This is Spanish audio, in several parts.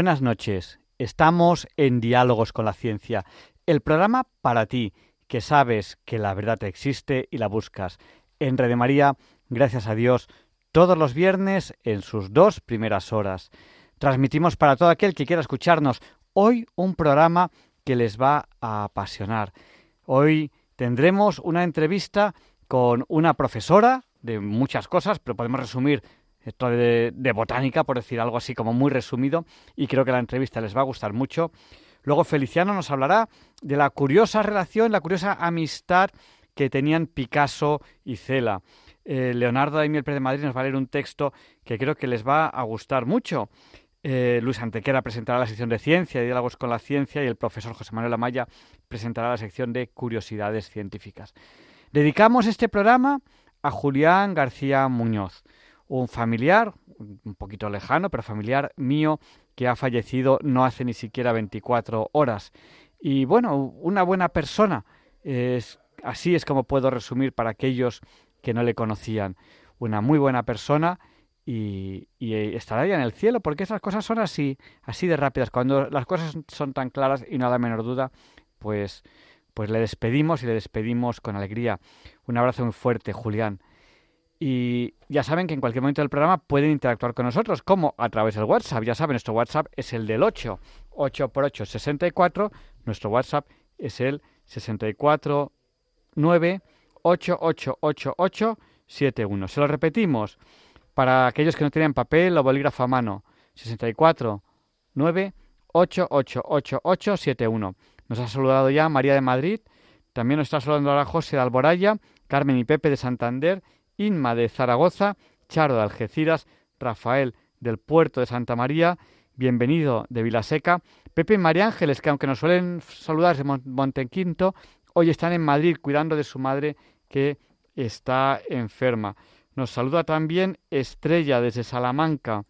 Buenas noches. Estamos en Diálogos con la Ciencia, el programa para ti, que sabes que la verdad existe y la buscas. En Red María, gracias a Dios, todos los viernes en sus dos primeras horas. Transmitimos para todo aquel que quiera escucharnos hoy un programa que les va a apasionar. Hoy tendremos una entrevista con una profesora de muchas cosas, pero podemos resumir esto de, botánica, por decir algo así como muy resumido, y creo que la entrevista les va a gustar mucho. Luego Feliciano nos hablará de la curiosa relación, la curiosa amistad que tenían Picasso y Cela. Eh, Leonardo Daimiel Pérez de Madrid nos va a leer un texto que creo que les va a gustar mucho. Eh, Luis Antequera presentará la sección de ciencia y diálogos con la ciencia y el profesor José Manuel Amaya presentará la sección de curiosidades científicas. Dedicamos este programa a Julián García Muñoz un familiar, un poquito lejano, pero familiar mío, que ha fallecido no hace ni siquiera 24 horas. Y bueno, una buena persona. Es, así es como puedo resumir para aquellos que no le conocían. Una muy buena persona y, y, estará ya en el cielo, porque esas cosas son así, así de rápidas. Cuando las cosas son tan claras y no da menor duda, pues, pues le despedimos y le despedimos con alegría. Un abrazo muy fuerte, Julián. Y ya saben que en cualquier momento del programa pueden interactuar con nosotros, como a través del WhatsApp. Ya saben, nuestro WhatsApp es el del 8, 8 por 8, 64. Nuestro WhatsApp es el 64 9 71. Se lo repetimos para aquellos que no tienen papel o bolígrafo a mano. 64 9 71. Nos ha saludado ya María de Madrid. También nos está saludando ahora José de Alboraya, Carmen y Pepe de Santander Inma de Zaragoza, Charo de Algeciras, Rafael del Puerto de Santa María, Bienvenido de Vilaseca, Pepe y María Ángeles, que aunque nos suelen saludar de Montequinto, hoy están en Madrid cuidando de su madre que está enferma. Nos saluda también Estrella desde Salamanca,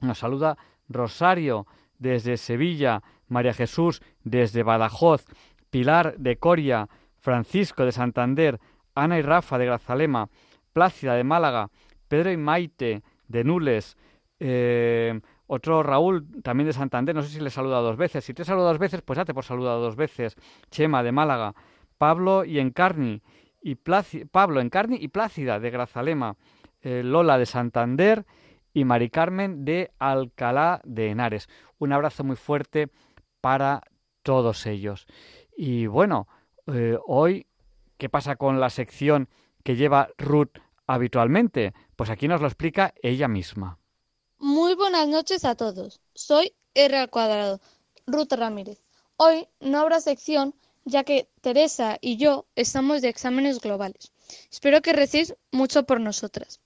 nos saluda Rosario desde Sevilla, María Jesús desde Badajoz, Pilar de Coria, Francisco de Santander, Ana y Rafa de Grazalema, Plácida de Málaga, Pedro y Maite de Nules, eh, otro Raúl también de Santander, no sé si le he saludado dos veces. Si te he saludado dos veces, pues date por saludado dos veces. Chema de Málaga, Pablo y Encarni, y Pablo Encarni y Plácida de Grazalema, eh, Lola de Santander y Mari Carmen de Alcalá de Henares. Un abrazo muy fuerte para todos ellos. Y bueno, eh, hoy, ¿qué pasa con la sección que lleva Ruth habitualmente? Pues aquí nos lo explica ella misma. Muy buenas noches a todos. Soy R al cuadrado, Ruth Ramírez. Hoy no habrá sección ya que Teresa y yo estamos de exámenes globales. Espero que recéis mucho por nosotras.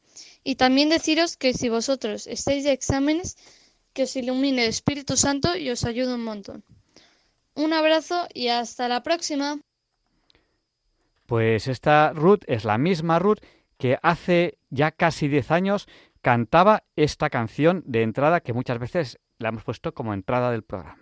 Y también deciros que si vosotros estáis de exámenes, que os ilumine el Espíritu Santo y os ayude un montón. Un abrazo y hasta la próxima. Pues esta Ruth es la misma Ruth que hace ya casi 10 años cantaba esta canción de entrada que muchas veces la hemos puesto como entrada del programa.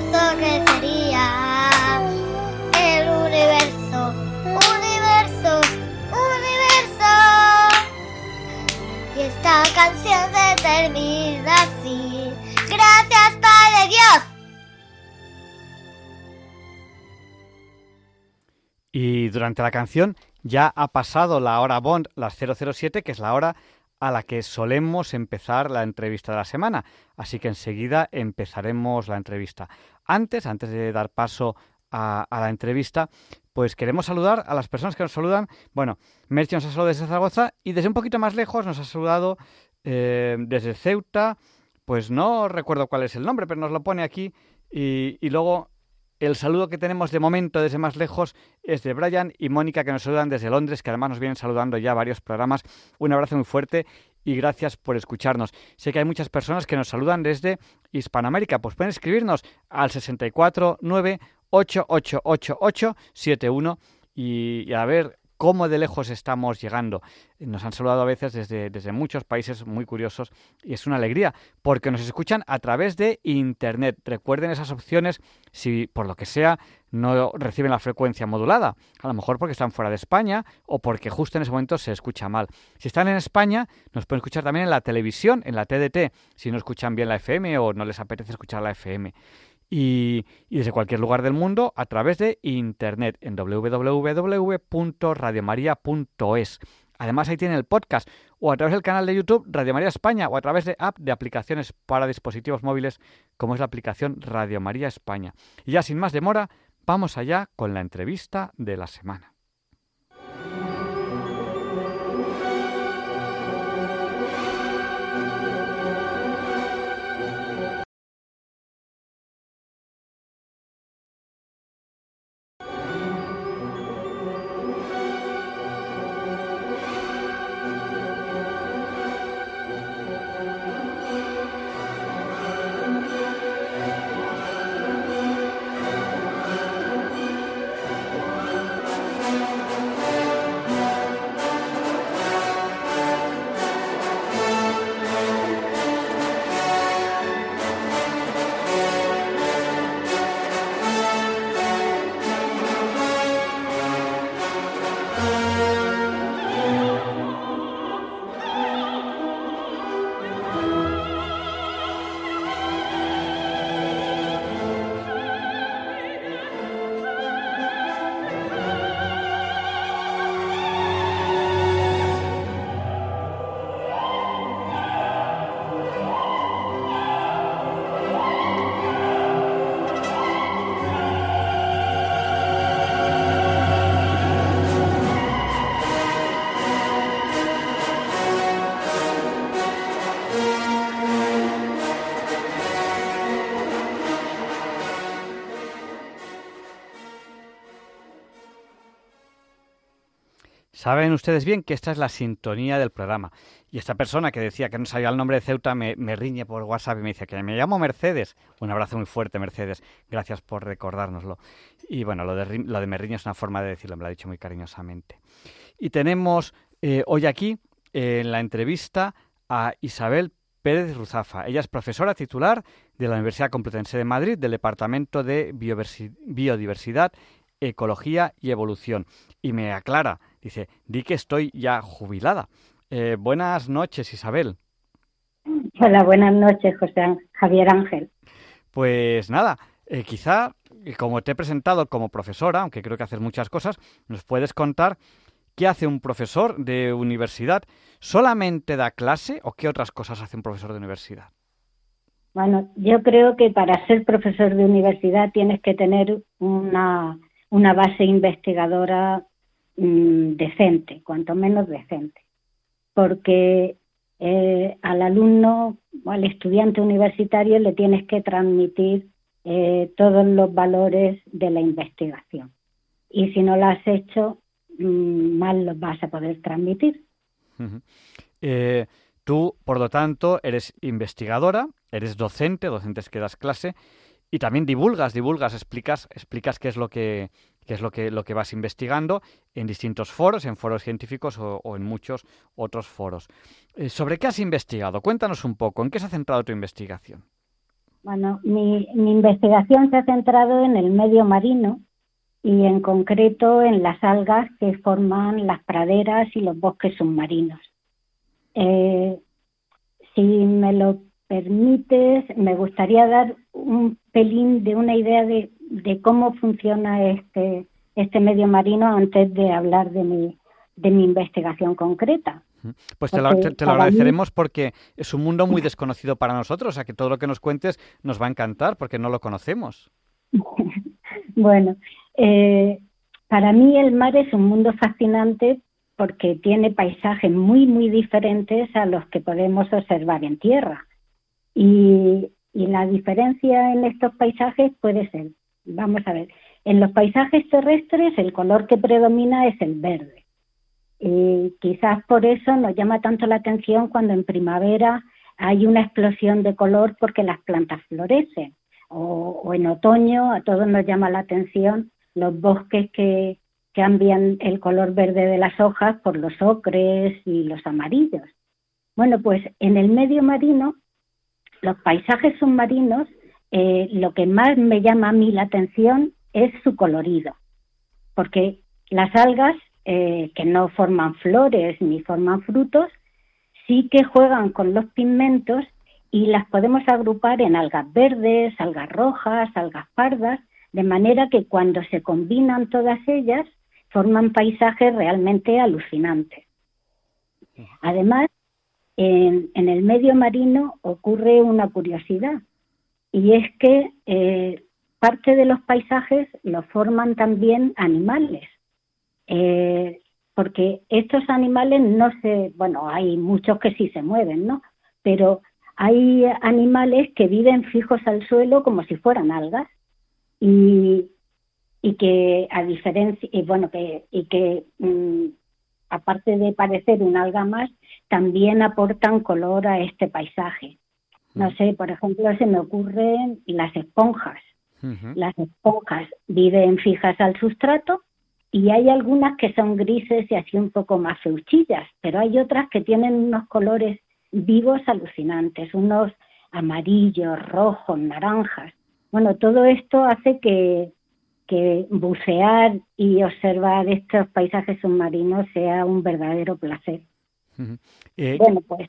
hermoso que sería el universo, universo, universo. Y esta canción se termina así. Gracias, Padre Dios. Y durante la canción ya ha pasado la hora Bond, las 007, que es la hora a la que solemos empezar la entrevista de la semana. Así que enseguida empezaremos la entrevista. Antes, antes de dar paso a, la entrevista, pues queremos saludar a las personas que nos saludan. Bueno, Merchi nos ha saludado desde Zaragoza y desde un poquito más lejos nos ha saludado eh, desde Ceuta. Pues no recuerdo cuál es el nombre, pero nos lo pone aquí. Y luego el saludo que tenemos de momento desde más lejos es de Brian y Mónica que nos saludan desde Londres, que además nos vienen saludando ya varios programas. Un abrazo muy fuerte y gracias por escucharnos. Sé que hay muchas personas que nos saludan desde Hispanoamérica, pues pueden escribirnos al 64 9 888871 y, y a ver cómo de lejos estamos llegando. Nos han saludado a veces desde, desde, muchos países muy curiosos y es una alegría porque nos escuchan a través de Internet. Recuerden esas opciones si por lo que sea no reciben la frecuencia modulada. A lo mejor porque están fuera de España o porque justo en ese momento se escucha mal. Si están en España, nos pueden escuchar también en la televisión, en la TDT, si no escuchan bien la FM o no les apetece escuchar la FM. Y, desde cualquier lugar del mundo a través de internet en www.radiomaria.es. Además ahí tienen el podcast o a través del canal de YouTube Radio María España o a través de app de aplicaciones para dispositivos móviles como es la aplicación Radio María España. Y ya sin más demora, vamos allá con la entrevista de la semana. Saben ustedes bien que esta es la sintonía del programa. Y esta persona que decía que no sabía el nombre de Ceuta me, riñe por WhatsApp y me dice que me llamo Mercedes. Un abrazo muy fuerte, Mercedes. Gracias por recordárnoslo. Y bueno, lo de, me riñe es una forma de decirlo, me lo ha dicho muy cariñosamente. Y tenemos eh, hoy aquí en la entrevista a Isabel Pérez Ruzafa. Ella es profesora titular de la Universidad Complutense de Madrid del Departamento de Biodiversidad, Ecología y Evolución. Y me aclara Dice, di que estoy ya jubilada. Eh, buenas noches, Isabel. Hola, buenas noches, José Javier Ángel. Pues nada, eh, quizá, como te he presentado como profesora, aunque creo que haces muchas cosas, nos puedes contar qué hace un profesor de universidad. ¿Solamente da clase o qué otras cosas hace un profesor de universidad? Bueno, yo creo que para ser profesor de universidad tienes que tener una, una base investigadora mmm, decente, cuanto menos decente, porque eh, al alumno o al estudiante universitario le tienes que transmitir eh, todos los valores de la investigación. Y si no lo has hecho, mmm, mal los vas a poder transmitir. Eh, Tú, por lo tanto, eres investigadora, eres docente, docentes que das clase, y también divulgas, divulgas, explicas, explicas qué es lo que, qué es lo que, lo que vas investigando en distintos foros, en foros científicos o, en muchos otros foros. Eh, ¿Sobre qué has investigado? Cuéntanos un poco, ¿en qué se ha centrado tu investigación? Bueno, mi, mi investigación se ha centrado en el medio marino y en concreto en las algas que forman las praderas y los bosques submarinos. Eh, si me lo permites, me gustaría dar un pelín de una idea de, cómo funciona este, este medio marino antes de hablar de mi, de mi investigación concreta. Pues te lo, agradeceremos porque es un mundo muy desconocido para nosotros, o sea que todo lo que nos cuentes nos va a encantar porque no lo conocemos. bueno, eh, para mí el mar es un mundo fascinante porque tiene paisajes muy, muy diferentes a los que podemos observar en tierra. Y, la diferencia en estos paisajes puede ser, vamos a ver, en los paisajes terrestres el color que predomina es el verde. Y quizás por eso nos llama tanto la atención cuando en primavera hay una explosión de color porque las plantas florecen. O, o en otoño a todos nos llama la atención los bosques que cambian el color verde de las hojas por los ocres y los amarillos. Bueno, pues en el medio marino los paisajes submarinos, eh, lo que más me llama a mí la atención es su colorido, porque las algas, eh, que no forman flores ni forman frutos, sí que juegan con los pigmentos y las podemos agrupar en algas verdes, algas rojas, algas pardas, de manera que cuando se combinan todas ellas forman paisajes realmente alucinantes. Además, en, el medio marino ocurre una curiosidad y es que eh, parte de los paisajes lo forman también animales. Eh, porque estos animales no se, bueno, hay muchos que sí se mueven, ¿no? Pero hay animales que viven fijos al suelo como si fueran algas y, y que a diferencia, y bueno, que, y que mm, aparte de parecer un alga más, también aportan color a este paisaje. No mm. sé, por ejemplo, se me ocurren las esponjas. Las esponjas viven fijas al sustrato y hay algunas que son grises y así un poco más feuchillas, pero hay otras que tienen unos colores vivos alucinantes, unos amarillos, rojos, naranjas. Bueno, todo esto hace que, que bucear y observar estos paisajes submarinos sea un verdadero placer. Eh, bueno, pues.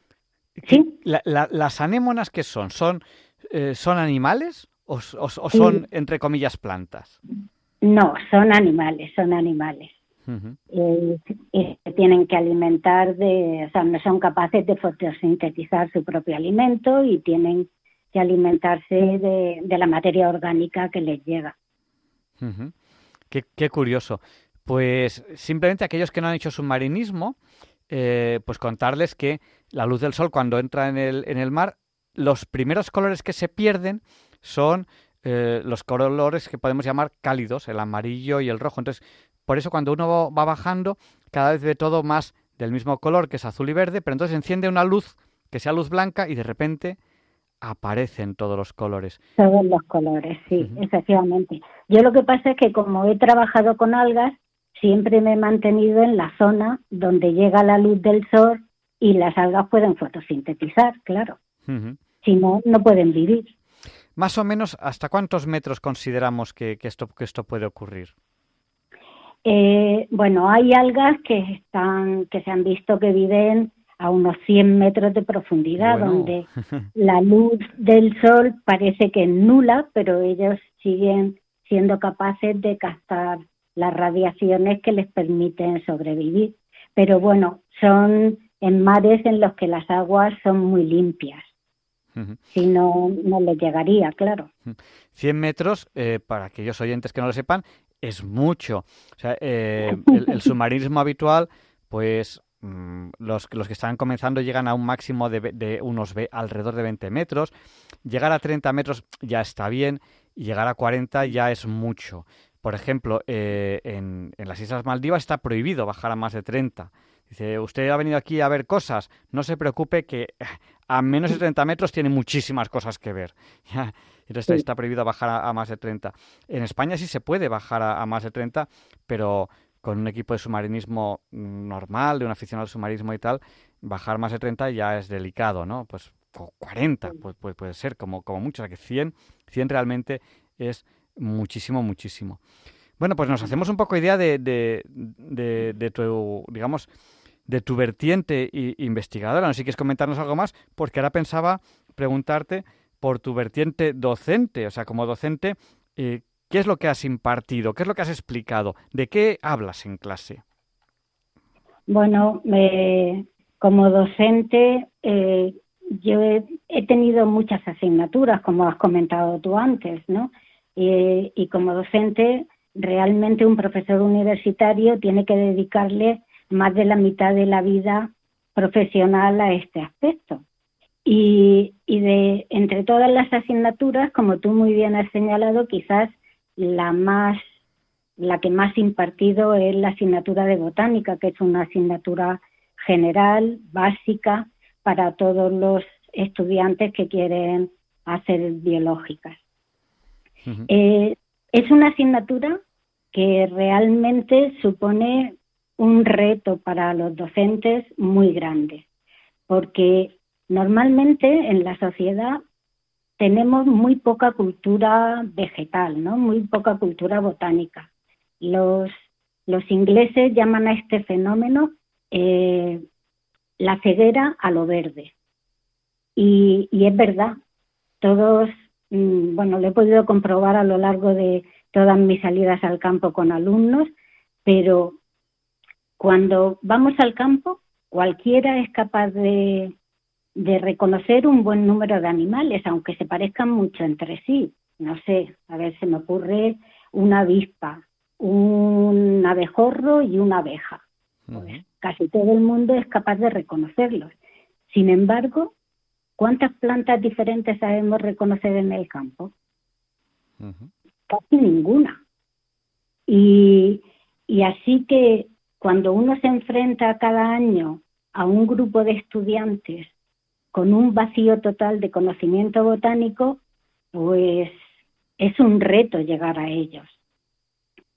¿Sí? ¿Las anémonas qué son? ¿Son, eh, ¿son animales o, son, entre comillas, plantas? No, son animales, son animales. Eh, tienen que alimentar de, o sea, no son capaces de fotosintetizar su propio alimento y tienen que alimentarse de, de la materia orgánica que les llega qué, curioso. Pues simplemente aquellos que no han hecho submarinismo, eh, pues contarles que la luz del sol cuando entra en el, en el mar, los primeros colores que se pierden son eh, los colores que podemos llamar cálidos, el amarillo y el rojo. Entonces, por eso cuando uno va bajando, cada vez ve todo más del mismo color, que es azul y verde, pero entonces enciende una luz que sea luz blanca y de repente aparecen todos los colores. Todos los colores, sí, efectivamente. Yo lo que pasa es que como he trabajado con algas, siempre me he mantenido en la zona donde llega la luz del sol y las algas pueden fotosintetizar, claro. Si no, no pueden vivir. Más o menos, ¿hasta cuántos metros consideramos que, esto, que esto puede ocurrir? Eh, bueno, hay algas que están, que se han visto que viven a unos 100 metros de profundidad, donde la luz del sol parece que es nula, pero ellos siguen siendo capaces de captar las radiaciones que les permiten sobrevivir. Pero bueno, son en mares en los que las aguas son muy limpias. Si no, no les llegaría, claro. 100 metros, eh, para aquellos oyentes que no lo sepan, es mucho. O sea, eh, el submarinismo habitual, pues Mm, los, los, que están comenzando llegan a un máximo de, unos alrededor de 20 metros. Llegar a 30 metros ya está bien y llegar a 40 ya es mucho. Por ejemplo, eh, en, en, las Islas Maldivas está prohibido bajar a más de 30. Dice, usted ha venido aquí a ver cosas, no se preocupe que a menos de 30 metros tiene muchísimas cosas que ver. Entonces está prohibido bajar a, más de 30. En España sí se puede bajar a, más de 30, pero con un equipo de submarinismo normal, de un aficionado al submarinismo y tal, bajar más de 30 ya es delicado, ¿no? Pues 40 pues, puede ser, como, como mucho. O sea que 100, 100 realmente es muchísimo, muchísimo. Bueno, pues nos hacemos un poco idea de, de, de, tu, digamos, de tu vertiente investigadora. No sé si quieres comentarnos algo más, porque ahora pensaba preguntarte por tu vertiente docente, o sea, como docente, eh, ¿qué es lo que has impartido? ¿Qué es lo que has explicado? ¿De qué hablas en clase? Bueno, como docente, eh, yo he, tenido muchas asignaturas, como has comentado tú antes, ¿no? Y como docente, realmente un profesor universitario tiene que dedicarle más de la mitad de la vida profesional a este aspecto. Y, de entre todas las asignaturas, como tú muy bien has señalado, quizás la más la que más impartido es la asignatura de botánica, que es una asignatura general, básica, para todos los estudiantes que quieren hacer biológicas. Eh, es una asignatura que realmente supone un reto para los docentes muy grande, porque normalmente en la sociedad tenemos muy poca cultura vegetal, ¿no? Muy poca cultura botánica. Los, los ingleses llaman a este fenómeno eh, la ceguera a lo verde. Y, y es verdad, todos, bueno, lo he podido comprobar a lo largo de todas mis salidas al campo con alumnos, pero cuando vamos al campo, cualquiera es capaz de, de reconocer un buen número de animales, aunque se parezcan mucho entre sí. No sé, a ver, se me ocurre una avispa, un abejorro y una abeja. Pues casi todo el mundo es capaz de reconocerlos. Sin embargo, ¿cuántas plantas diferentes sabemos reconocer en el campo? Casi ninguna. Y, y así que cuando uno se enfrenta cada año a un grupo de estudiantes con un vacío total de conocimiento botánico, pues es un reto llegar a ellos.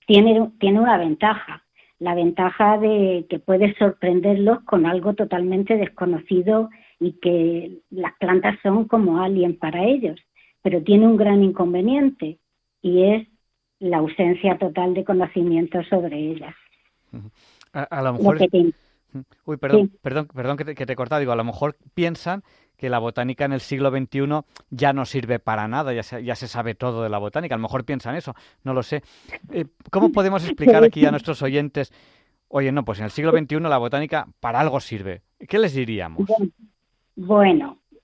Tiene, tiene una ventaja, la ventaja de que puedes sorprenderlos con algo totalmente desconocido y que las plantas son como alien para ellos, pero tiene un gran inconveniente y es la ausencia total de conocimiento sobre ellas. A, lo mejor... Uy, perdón, perdón, perdón que te, que te he cortado. Digo, a lo mejor piensan que la botánica en el siglo XXI ya no sirve para nada, ya se, ya se sabe todo de la botánica. A lo mejor piensan eso, no lo sé. Eh, ¿Cómo podemos explicar aquí a nuestros oyentes, oye, no, pues en el siglo XXI la botánica para algo sirve? ¿Qué les diríamos? Bueno,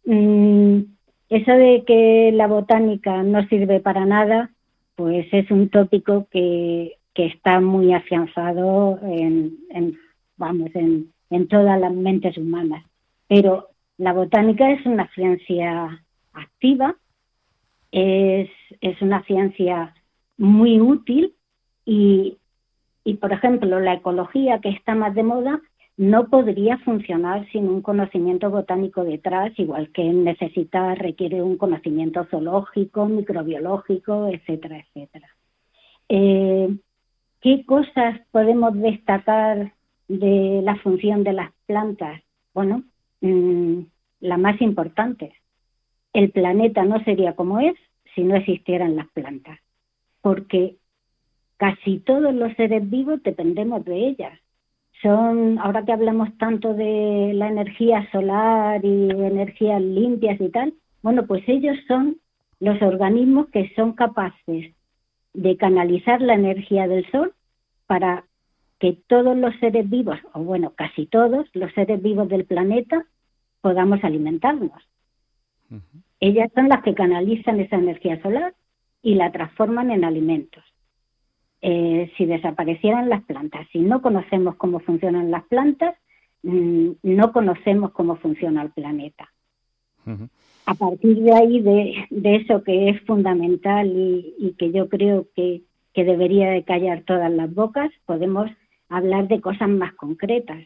mm, eso de que la botánica no sirve para nada, pues es un tópico que que está muy afianzado en, vamos, en, en todas las mentes humanas. Pero la botánica es una ciencia activa, es, es una ciencia muy útil y, y, por ejemplo, la ecología que está más de moda no podría funcionar sin un conocimiento botánico detrás, igual que necesita, requiere un conocimiento zoológico, microbiológico, etcétera, etcétera. Eh, ¿Qué cosas podemos destacar de la función de las plantas? Bueno, mm, la más importante. El planeta no sería como es si no existieran las plantas, porque casi todos los seres vivos dependemos de ellas. Son, ahora que hablamos tanto de la energía solar y energías limpias y tal, bueno, pues ellos son los organismos que son capaces de canalizar la energía del sol para que todos los seres vivos, o bueno, casi todos los seres vivos del planeta, podamos alimentarnos. Ellas son las que canalizan esa energía solar y la transforman en alimentos. Eh, si desaparecieran las plantas, si no conocemos cómo funcionan las plantas, mm, no conocemos cómo funciona el planeta. A partir de ahí, de, eso que es fundamental y, que yo creo que que debería de callar todas las bocas, podemos hablar de cosas más concretas.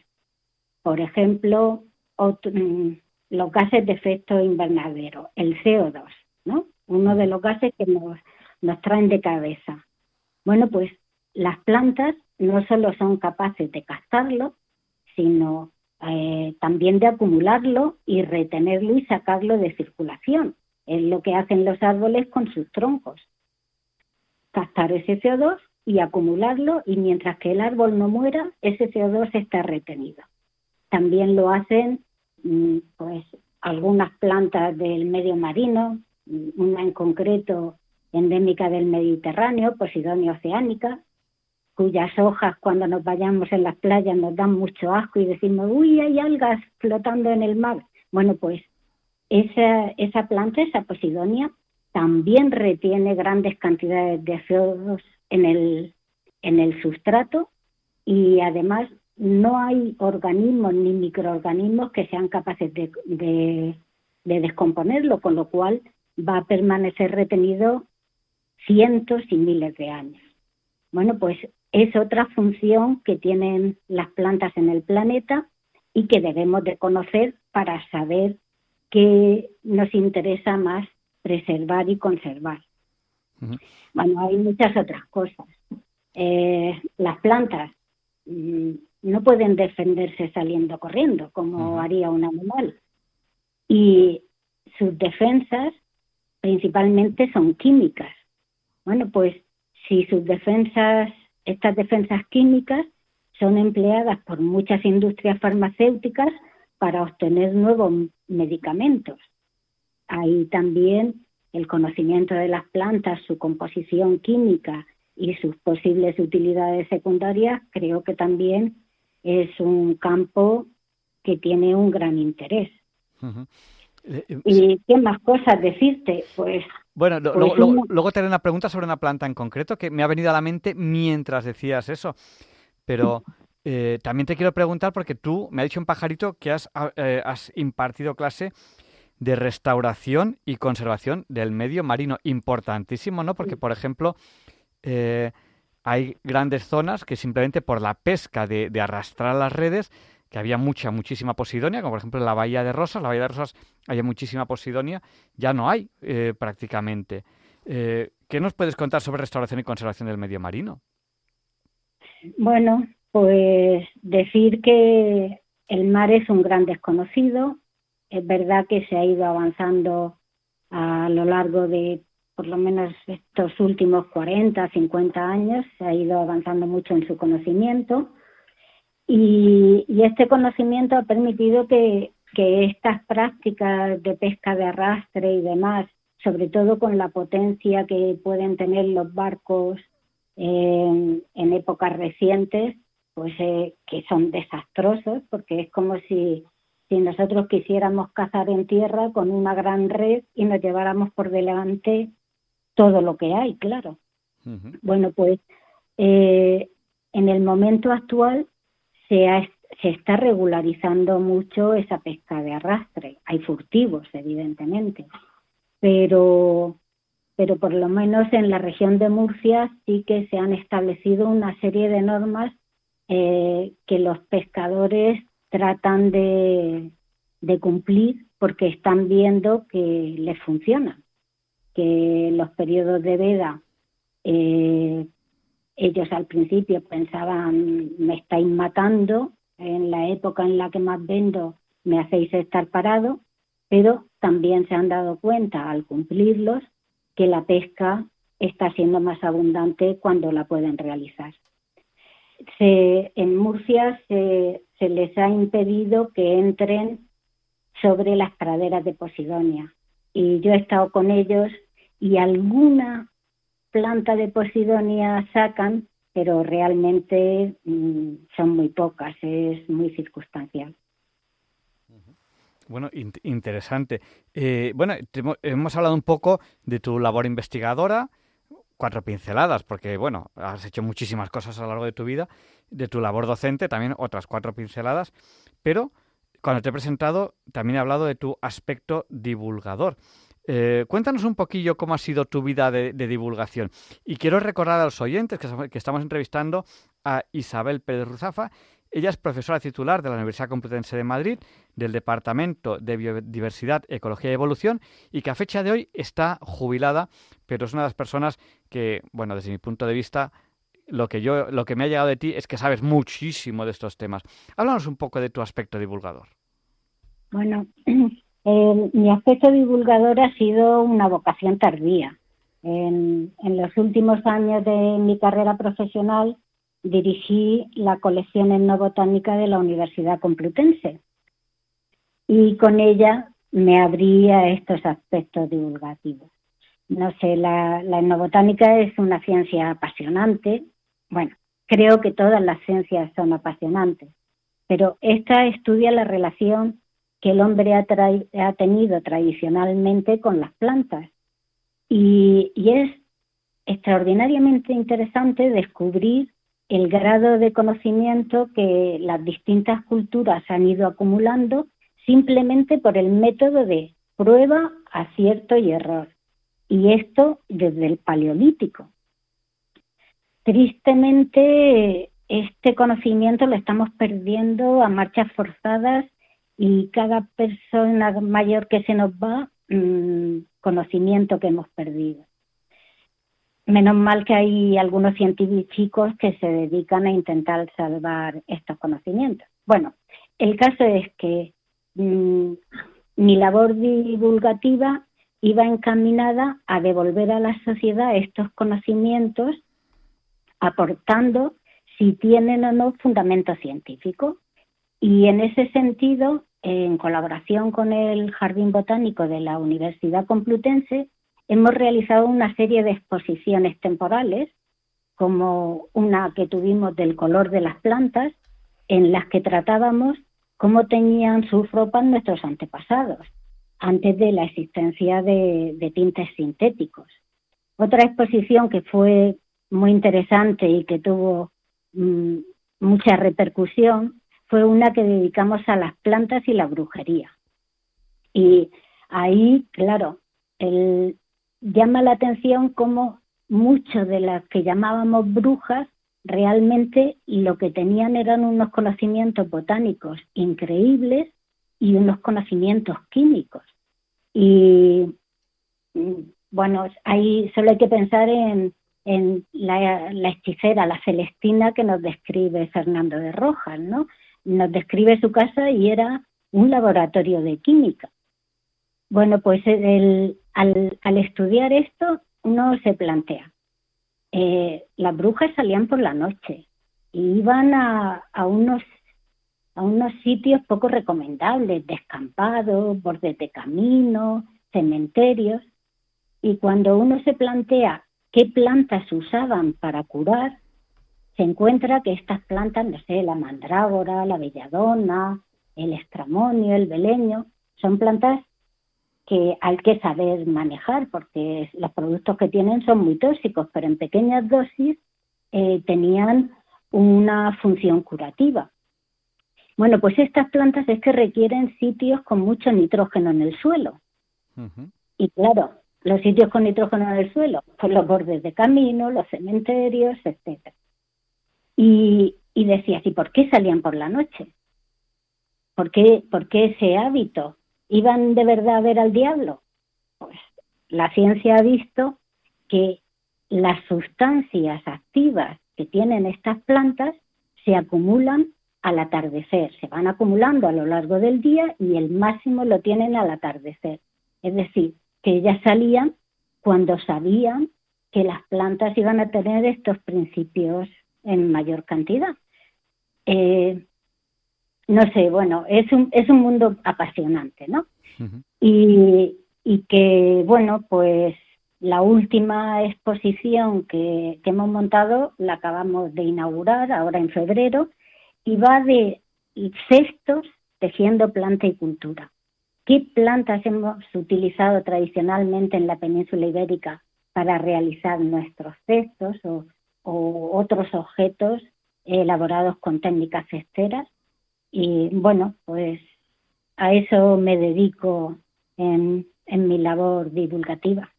Por ejemplo, mm, los gases de efecto invernadero, el CO2, ¿no? Uno de los gases que nos, nos traen de cabeza. Bueno, pues las plantas no solo son capaces de captarlo, sino eh, también de acumularlo y retenerlo y sacarlo de circulación. Es lo que hacen los árboles con sus troncos. Captar ese CO2 y acumularlo y mientras que el árbol no muera, ese CO2 está retenido. También lo hacen mm, pues algunas plantas del medio marino, una en concreto endémica del Mediterráneo, Posidonia oceánica, cuyas hojas cuando nos vayamos en las playas nos dan mucho asco y decimos, uy, hay algas flotando en el mar. Bueno, pues esa, esa planta, esa Posidonia, también retiene grandes cantidades de CO2 en el, en el sustrato y además no hay organismos ni microorganismos que sean capaces de, de, de descomponerlo, con lo cual va a permanecer retenido cientos y miles de años. Bueno, pues es otra función que tienen las plantas en el planeta y que debemos de conocer para saber qué nos interesa más preservar y conservar. Bueno, hay muchas otras cosas. Eh, las plantas mm, no pueden defenderse saliendo corriendo como haría un animal. Y sus defensas principalmente son químicas. Bueno, pues si sus defensas, estas defensas químicas son empleadas por muchas industrias farmacéuticas para obtener nuevos medicamentos. Hay también el conocimiento de las plantas, su composición química y sus posibles utilidades secundarias, creo que también es un campo que tiene un gran interés. Eh, eh, ¿Y qué más cosas decirte? Pues. Bueno, pues luego, te haré una pregunta sobre una planta en concreto que me ha venido a la mente mientras decías eso. Pero eh, también te quiero preguntar porque tú me ha dicho un pajarito que has, has impartido clase de restauración y conservación del medio marino. Importantísimo, ¿no? Porque, por ejemplo, hay grandes zonas que simplemente por la pesca de, de arrastrar las redes había mucha, muchísima posidonia, como por ejemplo en la Bahía de Rosas, la Bahía de Rosas había muchísima posidonia, ya no hay eh, prácticamente. Eh, ¿Qué nos puedes contar sobre restauración y conservación del medio marino? Bueno, pues decir que el mar es un gran desconocido. Es verdad que se ha ido avanzando a lo largo de por lo menos estos últimos 40, 50 años, se ha ido avanzando mucho en su conocimiento y, este conocimiento ha permitido que, estas prácticas de pesca de arrastre y demás, sobre todo con la potencia que pueden tener los barcos en, épocas recientes, pues eh, que son desastrosos, porque es como si, si nosotros quisiéramos cazar en tierra con una gran red y nos lleváramos por delante todo lo que hay, claro. Bueno, pues eh, en el momento actual se, se está regularizando mucho esa pesca de arrastre. Hay furtivos, evidentemente, pero, pero por lo menos en la región de Murcia sí que se han establecido una serie de normas eh, que los pescadores tratan de, de cumplir porque están viendo que les funciona, que los periodos de veda eh, ellos al principio pensaban, me estáis matando, en la época en la que más vendo me hacéis estar parado, pero también se han dado cuenta al cumplirlos que la pesca está siendo más abundante cuando la pueden realizar. en Murcia se, les ha impedido que entren sobre las praderas de Posidonia y yo he estado con ellos y alguna planta de Posidonia sacan, pero realmente mm, son muy pocas, es muy circunstancial. Bueno, interesante. Eh, bueno, hemos hablado un poco de tu labor investigadora, cuatro pinceladas, porque bueno, has hecho muchísimas cosas a lo largo de tu vida, de tu labor docente también otras cuatro pinceladas, pero cuando te he presentado también he hablado de tu aspecto divulgador. Eh, cuéntanos un poquillo cómo ha sido tu vida de, divulgación. Y quiero recordar a los oyentes que, estamos entrevistando a Isabel Pérez Ruzafa. Ella es profesora titular de la Universidad Complutense de Madrid, del Departamento de Biodiversidad, Ecología y Evolución, y que a fecha de hoy está jubilada, pero es una de las personas que, bueno, desde mi punto de vista, lo que yo, lo que me ha llegado de ti es que sabes muchísimo de estos temas. Háblanos un poco de tu aspecto divulgador. Bueno, mi aspecto divulgador ha sido una vocación tardía. En, los últimos años de mi carrera profesional dirigí la colección etnobotánica de la Universidad Complutense y con ella me abría estos aspectos divulgativos. No sé, la, la etnobotánica es una ciencia apasionante. Bueno, creo que todas las ciencias son apasionantes, pero esta estudia la relación que el hombre ha, ha tenido tradicionalmente con las plantas. Y, es extraordinariamente interesante descubrir el grado de conocimiento que las distintas culturas han ido acumulando simplemente por el método de prueba, acierto y error. Y esto desde el paleolítico. Tristemente, este conocimiento lo estamos perdiendo a marchas forzadas y cada persona mayor que se nos va, mm, conocimiento que hemos perdido. Menos mal que hay algunos científicos que se dedican a intentar salvar estos conocimientos. Bueno, el caso es que mm, mi labor divulgativa iba encaminada a devolver a la sociedad estos conocimientos aportando si tienen o no fundamento científico. Y en ese sentido, en colaboración con el Jardín Botánico de la Universidad Complutense, hemos realizado una serie de exposiciones temporales, como una que tuvimos del color de las plantas, en las que tratábamos cómo tenían sus ropas nuestros antepasados, antes de la existencia de, tintes sintéticos. Otra exposición que fue muy interesante y que tuvo mm, mucha repercusión fue una que dedicamos a las plantas y la brujería. Y ahí, claro, llama la atención cómo muchos de las que llamábamos brujas realmente lo que tenían eran unos conocimientos botánicos increíbles y unos conocimientos químicos. Y mm, bueno, ahí solo hay que pensar en, en la, la, hechicera, la Celestina, que nos describe Fernando de Rojas, ¿no? Nos describe su casa y era un laboratorio de química. Bueno, pues al, estudiar esto uno se plantea, eh, las brujas salían por la noche y iban a, unos a unos sitios poco recomendables, descampados, bordes de camino, cementerios, y cuando uno se plantea qué plantas usaban para curar, se encuentra que estas plantas, no sé, la mandrágora, la belladona, el estramonio, el beleño, son plantas que hay que saber manejar porque los productos que tienen son muy tóxicos, pero en pequeñas dosis eh, tenían una función curativa. Bueno, pues estas plantas es que requieren sitios con mucho nitrógeno en el suelo. Y claro, los sitios con nitrógeno en el suelo, pues los bordes de camino, los cementerios, etcétera. Y, y decías, ¿y por qué salían por la noche? ¿Por qué, ¿Por qué ese hábito? ¿Iban de verdad a ver al diablo? Pues la ciencia ha visto que las sustancias activas que tienen estas plantas se acumulan al atardecer, se van acumulando a lo largo del día y el máximo lo tienen al atardecer. Es decir, que ellas salían cuando sabían que las plantas iban a tener estos principios en mayor cantidad. Eh, no sé, bueno, es un, es un mundo apasionante, ¿no? y, y, que, bueno, pues la última exposición que, que, hemos montado la acabamos de inaugurar ahora en febrero y va de cestos tejiendo planta y cultura. ¿Qué plantas hemos utilizado tradicionalmente en la península ibérica para realizar nuestros cestos o o otros objetos elaborados con técnicas cesteras. Y bueno, pues a eso me dedico en, en mi labor divulgativa.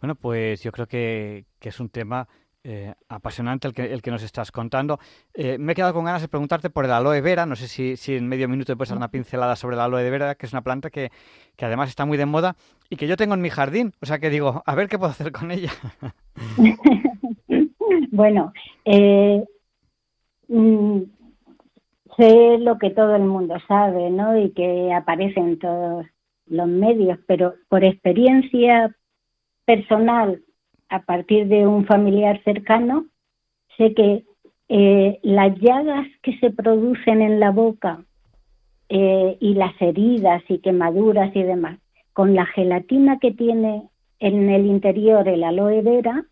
Bueno, pues yo creo que, que es un tema eh, apasionante el que, el que nos estás contando. Eh, me he quedado con ganas de preguntarte por el aloe vera. No sé si, si en medio minuto puedes dar una pincelada sobre el aloe vera, que es una planta que, que, además está muy de moda y que yo tengo en mi jardín. O sea que digo, a ver qué puedo hacer con ella. bueno, eh, mm, sé lo que todo el mundo sabe, ¿no? Y que aparece en todos los medios, pero por experiencia personal a partir de un familiar cercano, sé que eh, las llagas que se producen en la boca eh, y las heridas y quemaduras y demás, con la gelatina que tiene en el interior el aloe vera,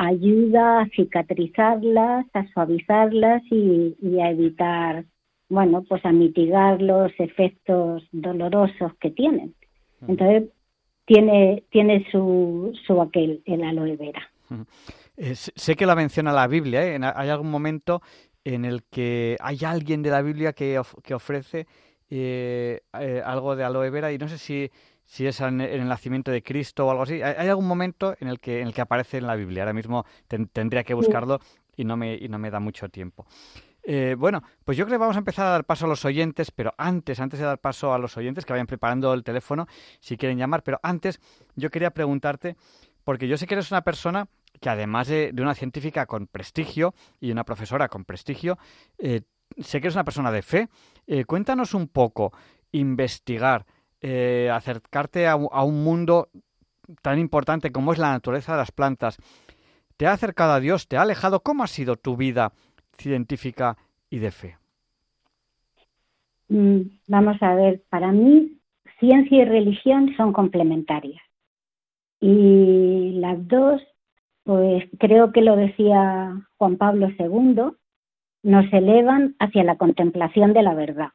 ayuda a cicatrizarlas, a suavizarlas y, a evitar, bueno, pues a mitigar los efectos dolorosos que tienen. Entonces, tiene, tiene su, su aquel, el aloe vera. Eh, sé que la menciona la Biblia, ¿eh? hay algún momento en el que hay alguien de la Biblia que, que ofrece eh, algo de aloe vera y no sé si, si es en el nacimiento de Cristo o algo así. ¿Hay, algún momento en el que, en el que aparece en la Biblia? Ahora mismo tendría que buscarlo y no me, y no me da mucho tiempo. Eh, bueno, pues yo creo que vamos a empezar a dar paso a los oyentes, pero antes, antes de dar paso a los oyentes, que vayan preparando el teléfono si quieren llamar, pero antes yo quería preguntarte, porque yo sé que eres una persona que además de, una científica con prestigio y una profesora con prestigio, eh, sé que eres una persona de fe. Eh, cuéntanos un poco, investigar, acercarte a, a un mundo tan importante como es la naturaleza de las plantas. ¿Te ha acercado a Dios? ¿Te ha alejado? ¿Cómo ha sido tu vida científica y de fe? Mm, vamos a ver, para mí ciencia y religión son complementarias. Y las dos, pues creo que lo decía Juan Pablo II, nos elevan hacia la contemplación de la verdad.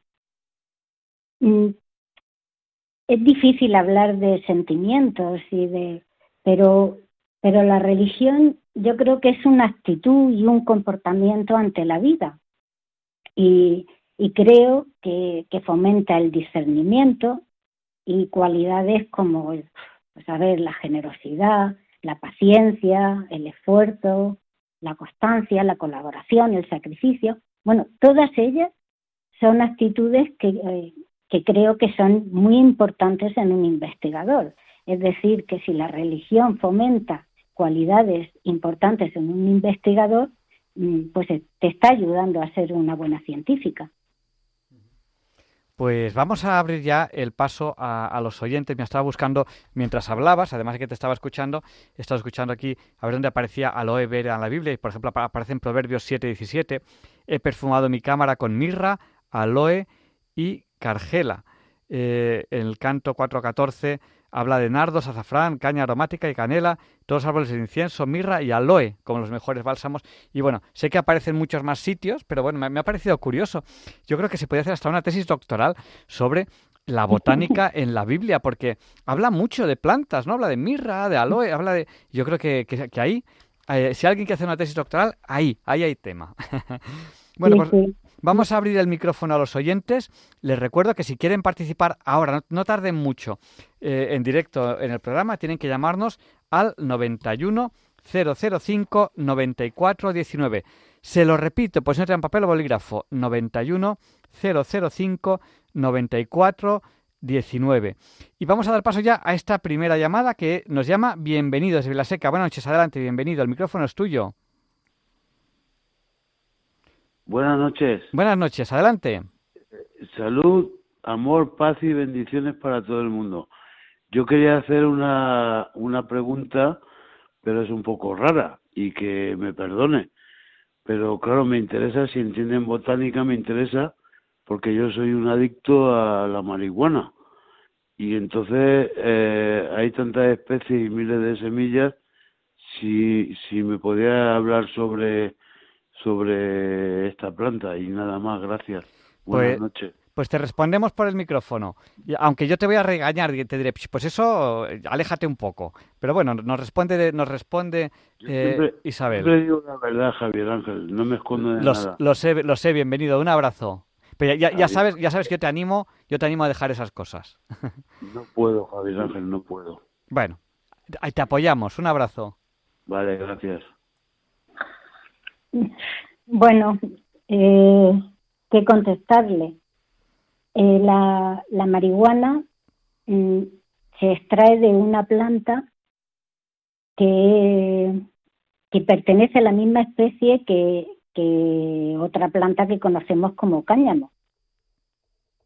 Es difícil hablar de sentimientos y de, pero, pero la religión yo creo que es una actitud y un comportamiento ante la vida. Y, creo que, fomenta el discernimiento y cualidades como pues, la generosidad, la paciencia, el esfuerzo, la constancia, la colaboración, el sacrificio. Bueno, todas ellas son actitudes que, eh, que creo que son muy importantes en un investigador. Es decir, que si la religión fomenta cualidades importantes en un investigador, mm, pues eh, te está ayudando a ser una buena científica. Pues vamos a abrir ya el paso a, los oyentes. Me estaba buscando mientras hablabas, además de que te estaba escuchando, he estado escuchando aquí a ver dónde aparecía aloe vera en la Biblia. Y por ejemplo, aparece en Proverbios 7:17. He perfumado mi cámara con mirra, aloe y cargela. Eh, en el canto 4:14 Habla de nardos, azafrán, caña aromática y canela, todos los árboles de incienso, mirra y aloe como los mejores bálsamos. Y bueno, sé que aparecen muchos más sitios, pero bueno, me, ha parecido curioso. Yo creo que se puede hacer hasta una tesis doctoral sobre la botánica en la Biblia, porque habla mucho de plantas, ¿no? Habla de mirra, de aloe, habla de... Yo creo que, que, ahí, eh, si alguien quiere hacer una tesis doctoral, ahí, ahí hay tema. bueno, pues Vamos a abrir el micrófono a los oyentes. Les recuerdo que si quieren participar ahora, no, tarden mucho eh, en directo en el programa, tienen que llamarnos al 91 005 94 19. Se lo repito, pues no traen papel o bolígrafo. 91 005 94 19. Y vamos a dar paso ya a esta primera llamada que nos llama Bienvenido desde Vilaseca. Buenas noches, adelante, bienvenido. El micrófono es tuyo. Buenas noches. Buenas noches, adelante. Salud, amor, paz y bendiciones para todo el mundo. Yo quería hacer una, una pregunta, pero es un poco rara y que me perdone. Pero claro, me interesa, si entienden botánica, me interesa porque yo soy un adicto a la marihuana. Y entonces eh, hay tantas especies y miles de semillas. Si, si me podía hablar sobre sobre esta planta y nada más, gracias. Buenas pues, noches. Pues te respondemos por el micrófono. Aunque yo te voy a regañar y te diré, pues eso, aléjate un poco. Pero bueno, nos responde, nos responde eh, Isabel. Siempre digo la verdad, Javier Ángel, no me escundo de nada. Lo sé, lo sé, bienvenido, un abrazo. Pero ya, ya, sabes, ya sabes que yo te animo, yo te animo a dejar esas cosas. No puedo, Javier Ángel, no puedo. Bueno, te apoyamos. Un abrazo. Vale, gracias. Bueno, eh, ¿qué contestarle? Eh, la, la, marihuana mm, se extrae de una planta que, que pertenece a la misma especie que, que otra planta que conocemos como cáñamo.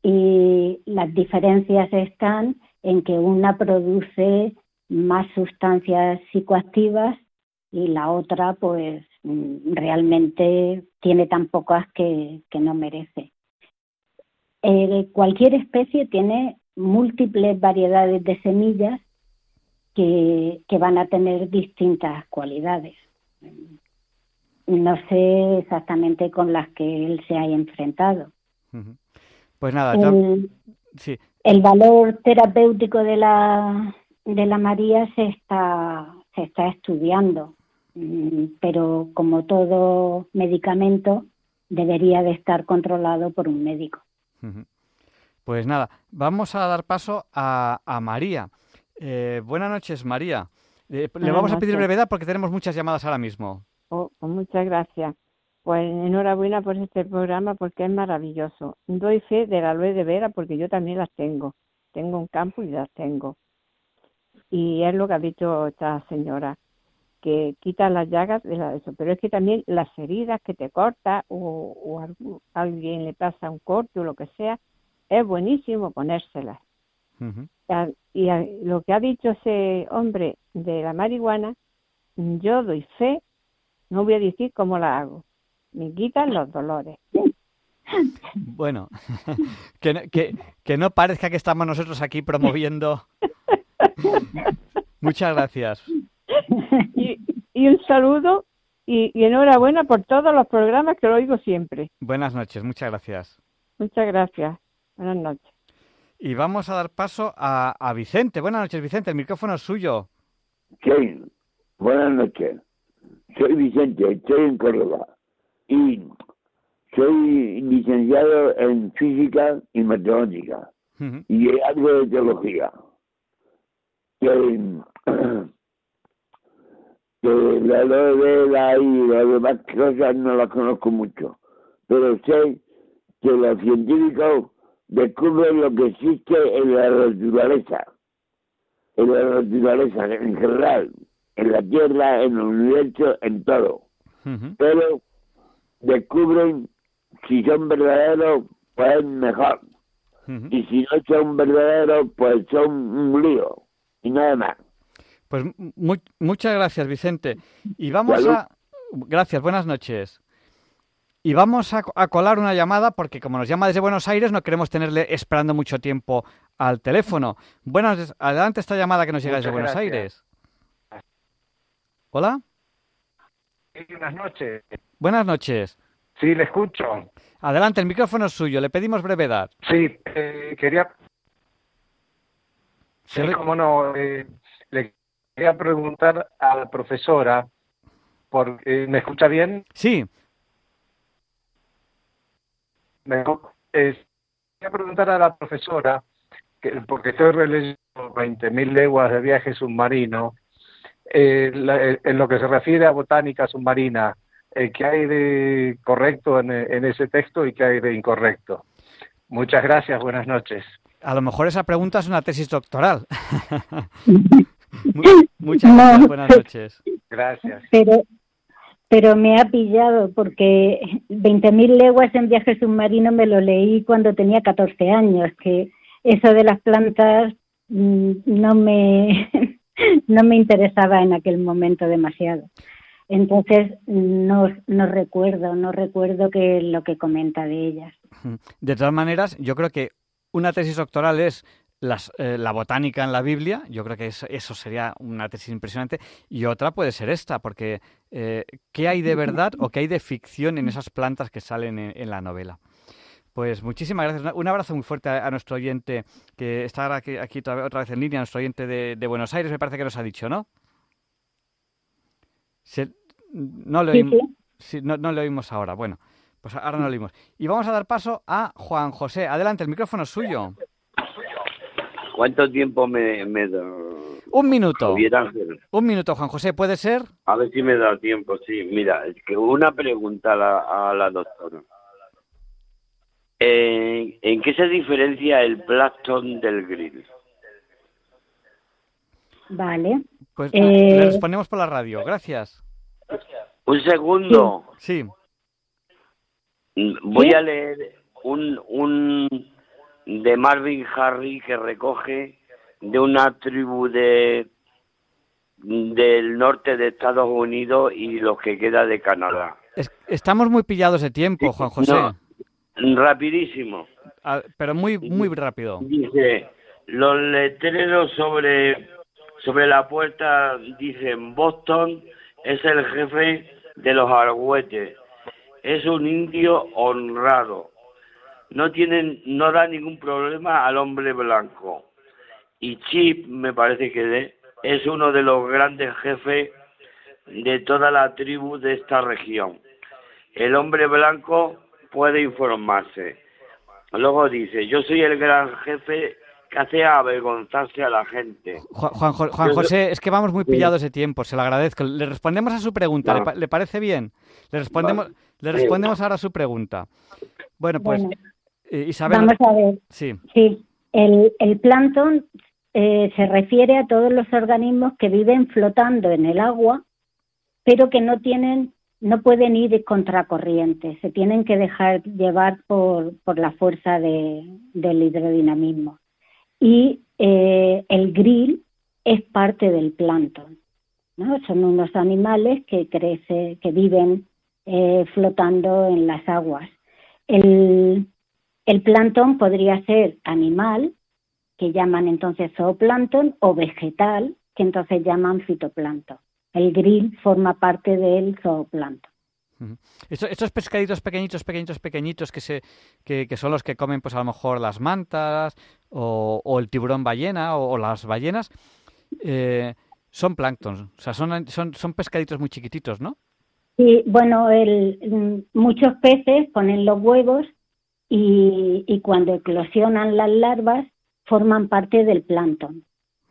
Y las diferencias están en que una produce más sustancias psicoactivas y la otra pues realmente tiene tan pocas que, no merece. Eh, cualquier especie tiene múltiples variedades de semillas que, que van a tener distintas cualidades. No sé exactamente con las que él se haya enfrentado. Pues nada, el, sí. el valor terapéutico de la, de la María se está, se está estudiando, mm, pero como todo medicamento debería de estar controlado por un médico. Pues nada, vamos a dar paso a, a María. Eh, buenas noches, María. Eh, le vamos a pedir brevedad porque tenemos muchas llamadas ahora mismo. Oh, pues muchas gracias. Pues enhorabuena por este programa porque es maravilloso. Doy fe de la luz de vera porque yo también las tengo. Tengo un campo y las tengo. Y es lo que ha dicho esta señora, que quita las llagas de la, eso. Pero es que también las heridas que te corta o, o alguien le pasa un corte o lo que sea, es buenísimo ponérselas. y lo que ha dicho ese hombre de la marihuana, yo doy fe, no voy a decir cómo la hago, me quitan los dolores. Bueno, que, que, que no parezca que estamos nosotros aquí promoviendo Muchas gracias. Y, un saludo y, enhorabuena por todos los programas que lo oigo siempre. Buenas noches, muchas gracias. Muchas gracias. Buenas noches. Y vamos a dar paso a, a Vicente. Buenas noches, Vicente. El micrófono es suyo. Sí, buenas noches. Soy Vicente, estoy en Córdoba. Y soy licenciado en física y matemática. Y algo de teología que, que la novela y las demás cosas no las conozco mucho, pero sé que los científicos descubren lo que existe en la naturaleza, en la naturaleza en general, en la Tierra, en el universo, en todo. Pero descubren si son verdaderos, pues mejor. Y si no son verdaderos, pues son un lío y nada más. Pues muchas gracias, Vicente. Y vamos a... Gracias, buenas noches. Y vamos a, colar una llamada porque como nos llama desde Buenos Aires no queremos tenerle esperando mucho tiempo al teléfono. Buenas, adelante esta llamada que nos llega desde Buenos Aires. ¿Hola? Sí, buenas noches. Buenas noches. Sí, le escucho. Adelante, el micrófono es suyo. Le pedimos brevedad. Sí, eh, quería Sí, como no. Eh, le quería preguntar a la profesora, porque, ¿me escucha bien? Sí. Me, eh, quería preguntar a la profesora, que, porque estoy releyendo 20.000 leguas de viaje submarino, eh, eh, en lo que se refiere a botánica submarina, eh, ¿qué hay de correcto en, en ese texto y qué hay de incorrecto? Muchas gracias, buenas noches. A lo mejor esa pregunta es una tesis doctoral. Muchas gracias, buenas noches. Gracias. Pero, pero me ha pillado porque 20.000 leguas en viaje submarino me lo leí cuando tenía 14 años, que eso de las plantas mm, no me, no me interesaba en aquel momento demasiado. Entonces no, no recuerdo, no recuerdo que lo que comenta de ellas. De todas maneras, yo creo que una tesis doctoral es eh, la botánica en la Biblia, yo creo que eso, sería una tesis impresionante, y otra puede ser esta, porque eh, ¿qué hay de verdad o qué hay de ficción en esas plantas que salen en, la novela? Pues muchísimas gracias. Un abrazo muy fuerte a, nuestro oyente que está aquí, aquí otra vez en línea, nuestro oyente de, Buenos Aires, me parece que nos ha dicho, ¿no? no, le oímos, no, no le oímos ahora. Bueno, Pues ahora no lo oímos. Y vamos a dar paso a Juan José. Adelante, el micrófono es suyo. ¿Cuánto tiempo me, me da? Un minuto. Javier Ángel? Un minuto, Juan José, ¿puede ser? A ver si me da tiempo, sí. Mira, es que una pregunta a la, a la doctora. Eh, ¿En qué se diferencia el plancton del grill? Vale. Pues Eh, le respondemos por la radio. Gracias. Un segundo. Sí. Mm, Voy a leer un, un de Marvin Harry que recoge de una tribu de del norte de Estados Unidos y los que queda de Canadá. Es- estamos muy pillados de tiempo, Juan José. No, rapidísimo. Ah, pero muy, muy rápido. Dice, los letreros sobre, sobre la puerta dicen Boston es el jefe de los argüetes. Es un indio honrado. No tienen, no da ningún problema al hombre blanco. Y Chip, me parece que de- es uno de los grandes jefes de toda la tribu de esta región. El hombre blanco puede informarse. Luego dice, yo soy el gran jefe que hace avergonzarse a la gente. Juan, José, es que vamos muy pillados de tiempo, se lo agradezco. Le respondemos a su pregunta, ¿le, No. pa- le parece bien? Le respondemos, Vale. le Sí. respondemos ahora a su pregunta. Bueno, pues Bueno, eh, Isabel. vamos a ver. Sí. Sí, el, el plancton eh, se refiere a todos los organismos que viven flotando en el agua, pero que no tienen, no pueden ir contracorriente, se tienen que dejar llevar por, por la fuerza de, del hidrodinamismo. Y eh, el grill es parte del plancton, ¿no? Son unos animales que crece, que viven eh, flotando en las aguas. El, el plancton podría ser animal, que llaman entonces zooplancton, o vegetal, que entonces llaman fitoplancton. El grill forma parte del zooplancton. Estos pescaditos pequeñitos, pequeñitos, pequeñitos que, se, que, que son los que comen, pues a lo mejor las mantas o, o el tiburón ballena o, o las ballenas, eh, son plancton. O sea, son, son, son pescaditos muy chiquititos, ¿no? Y bueno, el, mm, muchos peces ponen los huevos y, y cuando eclosionan las larvas forman parte del plancton.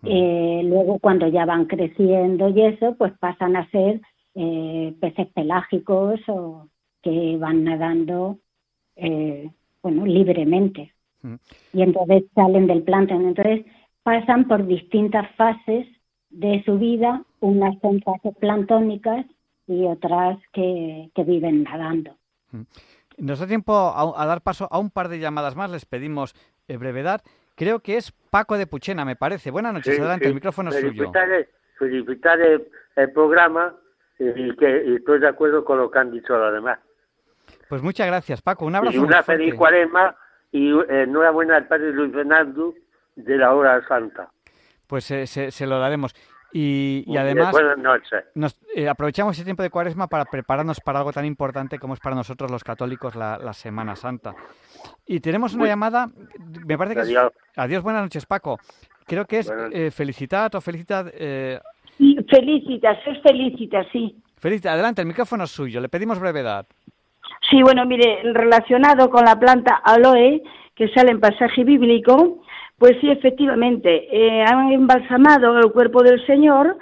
Eh, luego cuando ya van creciendo y eso, pues pasan a ser eh, peces pelágicos o que van nadando eh, bueno, libremente. Y entonces salen del plancton. Entonces pasan por distintas fases de su vida, unas son fases planctónicas y otras que, que viven nadando. Nos da tiempo a, a dar paso a un par de llamadas más, les pedimos eh, brevedad. Creo que es Paco de Puchena, me parece. Buenas noches, Sí, adelante, sí. el micrófono es suyo. felicitar, el- programa y que y estoy de acuerdo con lo que han dicho los demás. Pues muchas gracias, Paco. Un abrazo y una feliz cuaresma y eh, enhorabuena al padre Luis Fernando de la hora santa. Pues se, se- se lo daremos. Y, y además nos, eh, aprovechamos ese tiempo de cuaresma para prepararnos para algo tan importante como es para nosotros los católicos la, la Semana Santa. Y tenemos una Muy- llamada, me parece que es- Adiós. Adiós, buenas noches, Paco. Creo que es eh, Felicitat o Felicitat... Eh, Sí, felicitas, es felicitas, sí. Felicitat, adelante, el micrófono es suyo, le pedimos brevedad. Sí, bueno, mire, relacionado con la planta aloe, que sale en pasaje bíblico, pues sí, efectivamente, eh, han embalsamado el cuerpo del Señor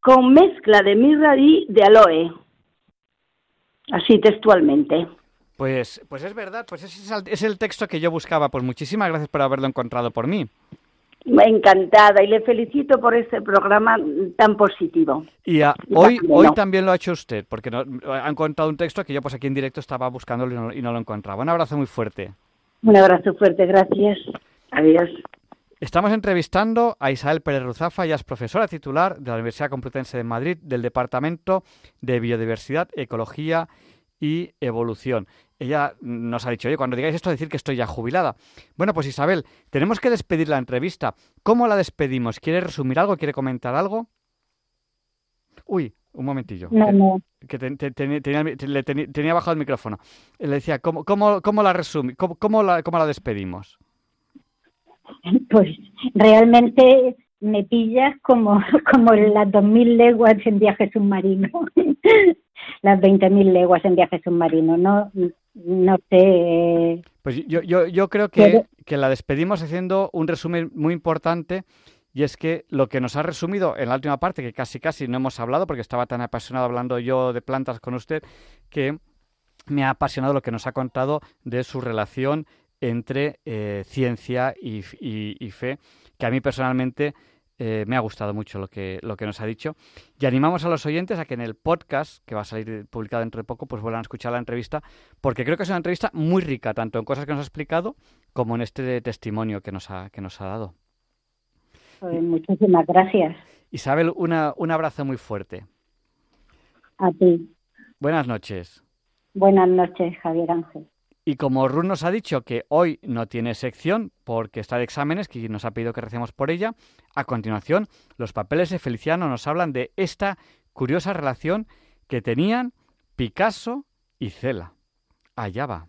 con mezcla de mirra y de aloe. Así textualmente. Pues, pues es verdad, pues ese es el, es el texto que yo buscaba. Pues muchísimas gracias por haberlo encontrado por mí. Encantada y le felicito por este programa tan positivo. Y Y hoy, también hoy también lo ha hecho usted, porque no, han encontrado un texto que yo pues aquí en directo estaba buscándolo y no, y no lo encontraba. Un abrazo muy fuerte. Un abrazo fuerte, gracias. Adiós. Estamos entrevistando a Isabel Pérez Ruzafa, ella es profesora titular de la Universidad Complutense de Madrid del Departamento de Biodiversidad, Ecología y Evolución. Ella nos ha dicho, oye, cuando digáis esto, decir que estoy ya jubilada. Bueno, pues Isabel, tenemos que despedir la entrevista. ¿Cómo la despedimos? ¿Quiere resumir algo? ¿Quiere comentar algo? Uy, un momentillo. No, que- no. que ten- te- tenía, tenía- le teni- tenía bajado el micrófono. Le decía, ¿cómo, cómo, cómo la resumimos? ¿Cómo, cómo la, ¿Cómo la despedimos? Pues realmente me pillas como, como las dos mil leguas en viaje submarino, las veinte mil leguas en viaje submarino. No, no sé. Pues yo, yo, yo creo que, que la despedimos haciendo un resumen muy importante y es que lo que nos ha resumido en la última parte, que casi casi no hemos hablado porque estaba tan apasionado hablando yo de plantas con usted, que me ha apasionado lo que nos ha contado de su relación entre eh, ciencia y, fe, que a mí personalmente eh, me ha gustado mucho lo que, lo que nos ha dicho. Y animamos a los oyentes a que en el podcast, que va a salir publicado dentro de poco, pues vuelvan a escuchar la entrevista, porque creo que es una entrevista muy rica, tanto en cosas que nos ha explicado como en este testimonio que nos ha, que nos ha dado. Pues muchísimas gracias. Isabel, una, un abrazo muy fuerte. A ti. Buenas noches. Buenas noches, Javier Ángel. Y como Ruth nos ha dicho que hoy no tiene sección porque está de exámenes, que nos ha pedido que recemos por ella, a continuación los papeles de Feliciano nos hablan de esta curiosa relación que tenían Picasso y Cela. Allá va.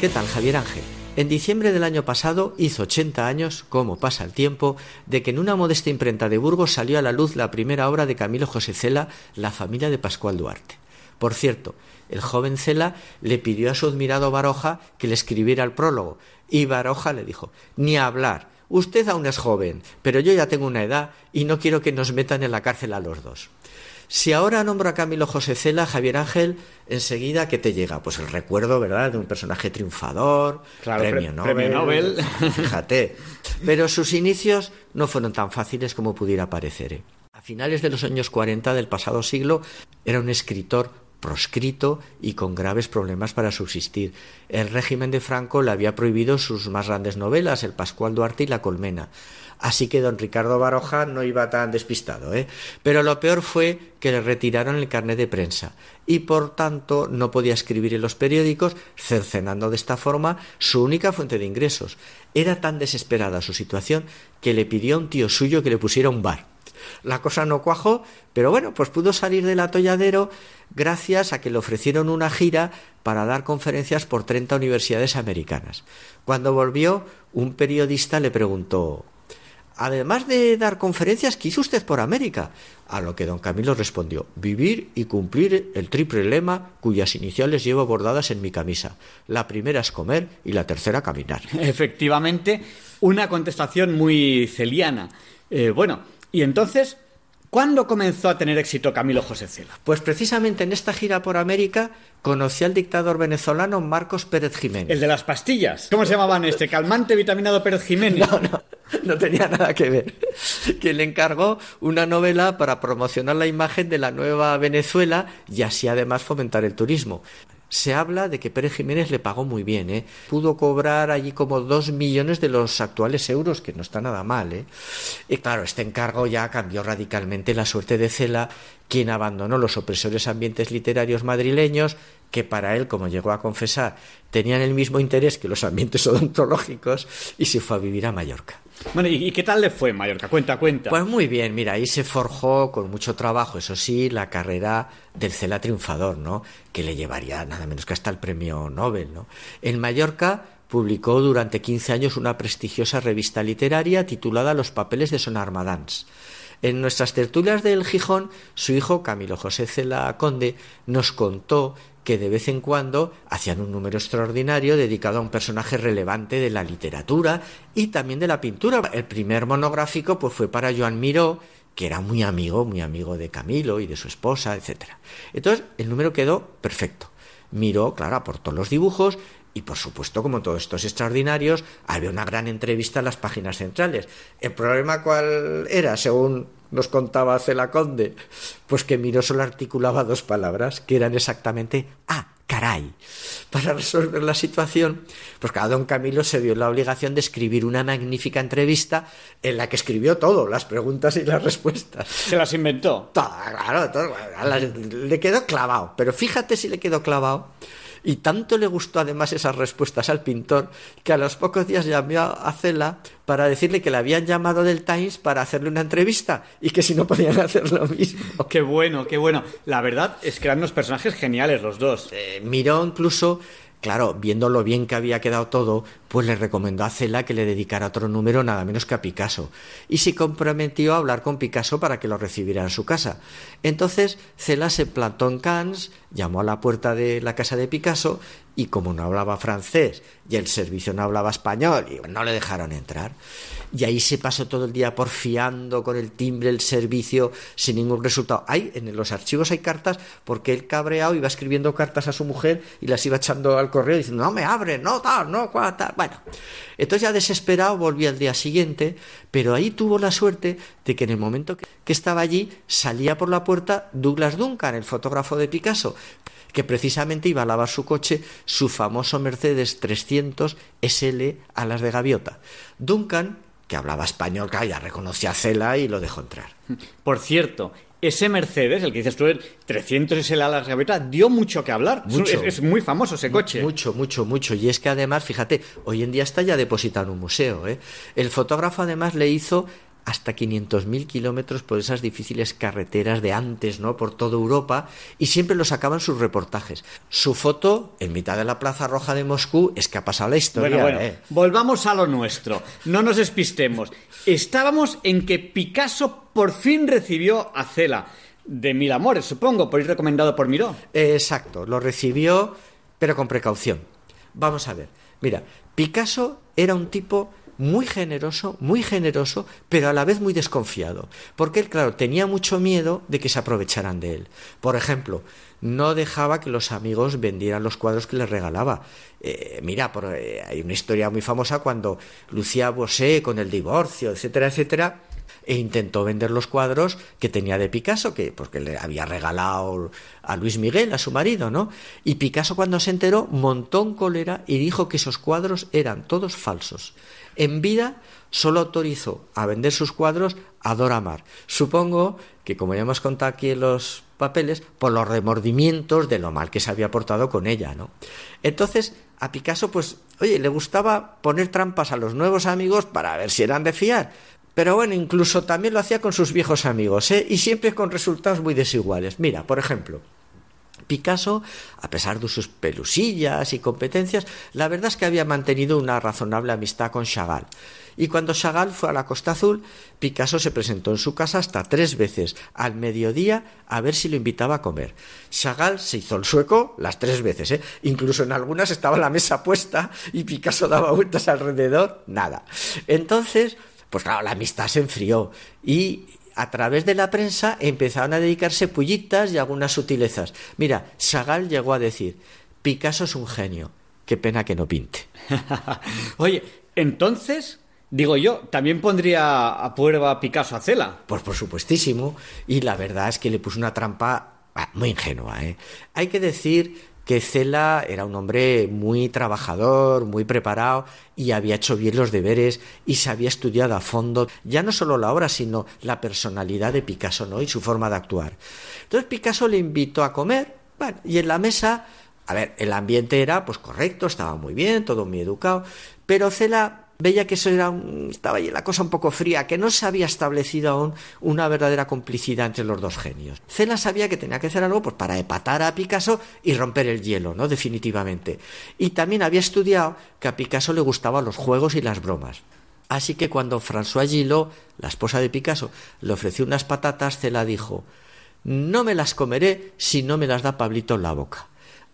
¿Qué tal, Javier Ángel? En diciembre del año pasado hizo 80 años, como pasa el tiempo, de que en una modesta imprenta de Burgos salió a la luz la primera obra de Camilo José Cela, La familia de Pascual Duarte. Por cierto, el joven Cela le pidió a su admirado Baroja que le escribiera el prólogo, y Baroja le dijo, ni hablar, usted aún es joven, pero yo ya tengo una edad y no quiero que nos metan en la cárcel a los dos. Si ahora nombro a Camilo José Cela, Javier Ángel, enseguida, ¿qué te llega? Pues el recuerdo, ¿verdad?, de un personaje triunfador, premio, Nobel, premio Nobel. Fíjate. Pero sus inicios no fueron tan fáciles como pudiera parecer. ¿eh? A finales de los años 40 del pasado siglo, era un escritor proscrito y con graves problemas para subsistir. El régimen de Franco le había prohibido sus más grandes novelas, El Pascual Duarte y La Colmena. Así que don Ricardo Baroja no iba tan despistado, ¿eh? Pero lo peor fue que le retiraron el carnet de prensa y por tanto no podía escribir en los periódicos, cercenando de esta forma su única fuente de ingresos. Era tan desesperada su situación que le pidió a un tío suyo que le pusiera un bar. La cosa no cuajó, pero bueno, pues pudo salir del atolladero gracias a que le ofrecieron una gira para dar conferencias por 30 universidades americanas. Cuando volvió, un periodista le preguntó Además de dar conferencias, ¿qué hizo usted por América? A lo que don Camilo respondió, vivir y cumplir el triple lema cuyas iniciales llevo bordadas en mi camisa. La primera es comer y la tercera caminar. Efectivamente, una contestación muy celiana. Eh, bueno, y entonces, ¿Cuándo comenzó a tener éxito Camilo José Cela? Pues precisamente en esta gira por América conocí al dictador venezolano Marcos Pérez Jiménez. El de las pastillas. ¿Cómo se llamaban este? Calmante vitaminado Pérez Jiménez. No, no, no tenía nada que ver. Que le encargó una novela para promocionar la imagen de la nueva Venezuela y así además fomentar el turismo. Se habla de que Pérez Jiménez le pagó muy bien, ¿eh? Pudo cobrar allí como dos millones de los actuales euros, que no está nada mal, ¿eh? Y claro, este encargo ya cambió radicalmente la suerte de Cela, quien abandonó los opresores ambientes literarios madrileños, que para él, como llegó a confesar, tenían el mismo interés que los ambientes odontológicos, y se fue a vivir a Mallorca. Bueno, ¿y qué tal le fue en Mallorca? Cuenta, cuenta. Pues muy bien, mira, ahí se forjó con mucho trabajo, eso sí, la carrera del Cela triunfador, ¿no? Que le llevaría nada menos que hasta el premio Nobel, ¿no? En Mallorca publicó durante 15 años una prestigiosa revista literaria titulada Los papeles de Son Armadans. En nuestras tertulias del Gijón, su hijo Camilo José Cela Conde nos contó que de vez en cuando hacían un número extraordinario dedicado a un personaje relevante de la literatura y también de la pintura. El primer monográfico pues fue para Joan Miró, que era muy amigo, muy amigo de Camilo y de su esposa, etc. Entonces, el número quedó perfecto. Miró, claro, aportó los dibujos Y por supuesto, como todos estos extraordinarios, había una gran entrevista en las páginas centrales. ¿El problema cuál era, según nos contaba Cela Conde? Pues que Miró solo articulaba dos palabras, que eran exactamente ah, caray. Para resolver la situación, pues cada don Camilo se vio la obligación de escribir una magnífica entrevista en la que escribió todo, las preguntas y las respuestas. Se las inventó. Todo, claro, todo. Le quedó clavado, pero fíjate si le quedó clavado y tanto le gustó además esas respuestas al pintor que a los pocos días llamó a Cela para decirle que le habían llamado del Times para hacerle una entrevista y que si no podían hacer lo mismo. Qué bueno, qué bueno. La verdad es que eran unos personajes geniales los dos. Eh, miró incluso Claro, viendo lo bien que había quedado todo, pues le recomendó a Cela que le dedicara otro número nada menos que a Picasso, y se comprometió a hablar con Picasso para que lo recibiera en su casa. Entonces Cela se plantó en Cannes, llamó a la puerta de la casa de Picasso, y como no hablaba francés y el servicio no hablaba español, no le dejaron entrar. Y ahí se pasó todo el día porfiando con el timbre, el servicio, sin ningún resultado. Hay, en los archivos hay cartas porque él cabreado iba escribiendo cartas a su mujer y las iba echando al correo diciendo, no me abre, no tal, no tal. Bueno, entonces ya desesperado volví al día siguiente, pero ahí tuvo la suerte de que en el momento que estaba allí salía por la puerta Douglas Duncan, el fotógrafo de Picasso que precisamente iba a lavar su coche, su famoso Mercedes 300 SL a las de gaviota. Duncan, que hablaba español, ya reconocía a Cela y lo dejó entrar. Por cierto, ese Mercedes, el que dices tú, el 300 SL a las gaviota, dio mucho que hablar. Mucho. Es, muy famoso ese coche. Mucho, mucho, mucho. Y es que además, fíjate, hoy en día está ya depositado en un museo. ¿eh? El fotógrafo además le hizo hasta 500.000 kilómetros por esas difíciles carreteras de antes, ¿no? Por toda Europa y siempre lo sacaban sus reportajes. Su foto en mitad de la Plaza Roja de Moscú es que ha pasado la historia. Bueno, bueno, ¿eh? volvamos a lo nuestro. No nos despistemos. Estábamos en que Picasso por fin recibió a Cela. De mil amores, supongo, por ir recomendado por Miró. Exacto, lo recibió, pero con precaución. Vamos a ver. Mira, Picasso era un tipo muy generoso, muy generoso, pero a la vez muy desconfiado, porque él, claro, tenía mucho miedo de que se aprovecharan de él. Por ejemplo, no dejaba que los amigos vendieran los cuadros que les regalaba. Eh, mira, por, eh, hay una historia muy famosa cuando Lucía Bosé con el divorcio, etcétera, etcétera, e intentó vender los cuadros que tenía de Picasso, que porque le había regalado a Luis Miguel, a su marido, ¿no? Y Picasso cuando se enteró montó en cólera y dijo que esos cuadros eran todos falsos. En vida solo autorizó a vender sus cuadros a Dora Maar. Supongo que, como ya hemos contado aquí en los papeles, por los remordimientos de lo mal que se había portado con ella, ¿no? Entonces, a Picasso, pues, oye, le gustaba poner trampas a los nuevos amigos para ver si eran de fiar. Pero bueno, incluso también lo hacía con sus viejos amigos, ¿eh? Y siempre con resultados muy desiguales. Mira, por ejemplo, Picasso, a pesar de sus pelusillas y competencias, la verdad es que había mantenido una razonable amistad con Chagall. Y cuando Chagall fue a la Costa Azul, Picasso se presentó en su casa hasta tres veces al mediodía a ver si lo invitaba a comer. Chagall se hizo el sueco las tres veces, ¿eh? incluso en algunas estaba la mesa puesta y Picasso daba vueltas alrededor, nada. Entonces, pues claro, la amistad se enfrió y a través de la prensa empezaron a dedicarse pullitas y algunas sutilezas. Mira, Chagall llegó a decir, Picasso es un genio, qué pena que no pinte. Oye, entonces, digo yo, también pondría a prueba Picasso a Cela. Pues por supuestísimo, y la verdad es que le puso una trampa ah, muy ingenua. ¿eh? Hay que decir que Cela era un hombre muy trabajador, muy preparado y había hecho bien los deberes y se había estudiado a fondo ya no solo la obra, sino la personalidad de Picasso ¿no? y su forma de actuar. Entonces Picasso le invitó a comer bueno, y en la mesa, a ver, el ambiente era pues correcto, estaba muy bien, todo muy educado, pero Cela veía que eso era estaba ahí la cosa un poco fría, que no se había establecido aún una verdadera complicidad entre los dos genios. Cela sabía que tenía que hacer algo pues, para epatar a Picasso y romper el hielo, ¿no? Definitivamente. Y también había estudiado que a Picasso le gustaban los juegos y las bromas. Así que cuando François Gillot, la esposa de Picasso, le ofreció unas patatas, Cela dijo, no me las comeré si no me las da Pablito en la boca.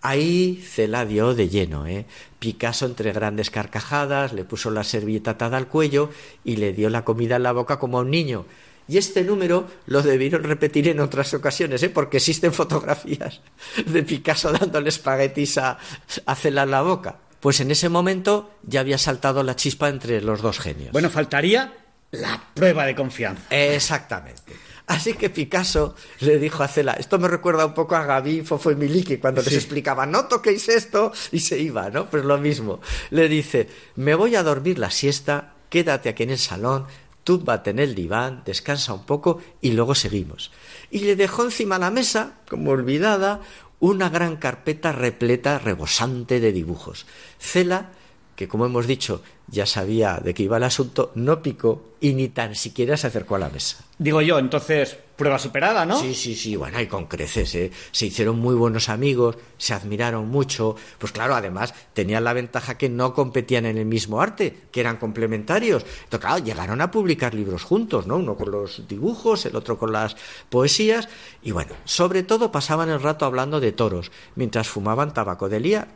Ahí Cela dio de lleno, ¿eh? Picasso entre grandes carcajadas le puso la servilleta atada al cuello y le dio la comida en la boca como a un niño. Y este número lo debieron repetir en otras ocasiones, ¿eh? porque existen fotografías de Picasso dándole espaguetis a, a Cela en la boca. Pues en ese momento ya había saltado la chispa entre los dos genios. Bueno, faltaría la prueba de confianza. Exactamente. Así que Picasso le dijo a Cela, esto me recuerda un poco a Gaby, Fofo y Miliki, cuando les explicaba, no toquéis esto, y se iba, ¿no? Pues lo mismo. Le dice, me voy a dormir la siesta, quédate aquí en el salón, túmbate en el diván, descansa un poco y luego seguimos. Y le dejó encima de la mesa, como olvidada, una gran carpeta repleta, rebosante de dibujos. Cela que como hemos dicho ya sabía de qué iba el asunto, no picó y ni tan siquiera se acercó a la mesa. Digo yo, entonces, prueba superada, ¿no? Sí, sí, sí, bueno, y con creces, ¿eh? Se hicieron muy buenos amigos, se admiraron mucho, pues claro, además tenían la ventaja que no competían en el mismo arte, que eran complementarios. Entonces, claro, llegaron a publicar libros juntos, ¿no? Uno con los dibujos, el otro con las poesías, y bueno, sobre todo pasaban el rato hablando de toros, mientras fumaban tabaco de lía.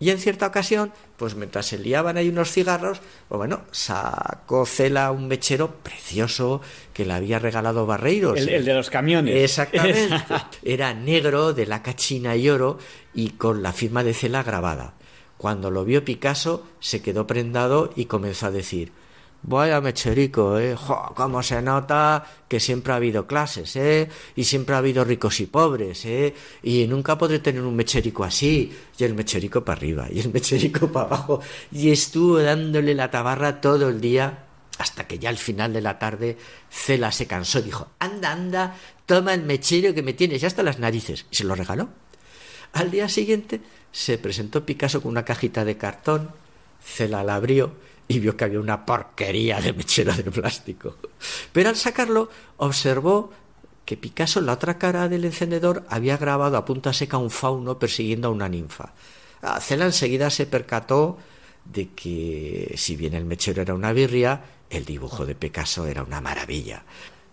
Y en cierta ocasión, pues mientras se liaban ahí unos cigarros, pues bueno, sacó Cela un mechero precioso que le había regalado Barreiros. El, el de los camiones. Exactamente. Era negro, de laca china y oro, y con la firma de Cela grabada. Cuando lo vio Picasso, se quedó prendado y comenzó a decir Vaya mecherico, ¿eh? Jo, cómo se nota que siempre ha habido clases, ¿eh? Y siempre ha habido ricos y pobres, ¿eh? Y nunca podré tener un mecherico así. Y el mecherico para arriba, y el mecherico para abajo. Y estuvo dándole la tabarra todo el día hasta que ya al final de la tarde Cela se cansó dijo, anda, anda, toma el mechero que me tienes ya hasta las narices. Y se lo regaló. Al día siguiente se presentó Picasso con una cajita de cartón, Cela la abrió y vio que había una porquería de mechero de plástico. Pero al sacarlo observó que Picasso en la otra cara del encendedor había grabado a punta seca un fauno persiguiendo a una ninfa. Ah, Cela enseguida se percató de que si bien el mechero era una birria, el dibujo de Picasso era una maravilla.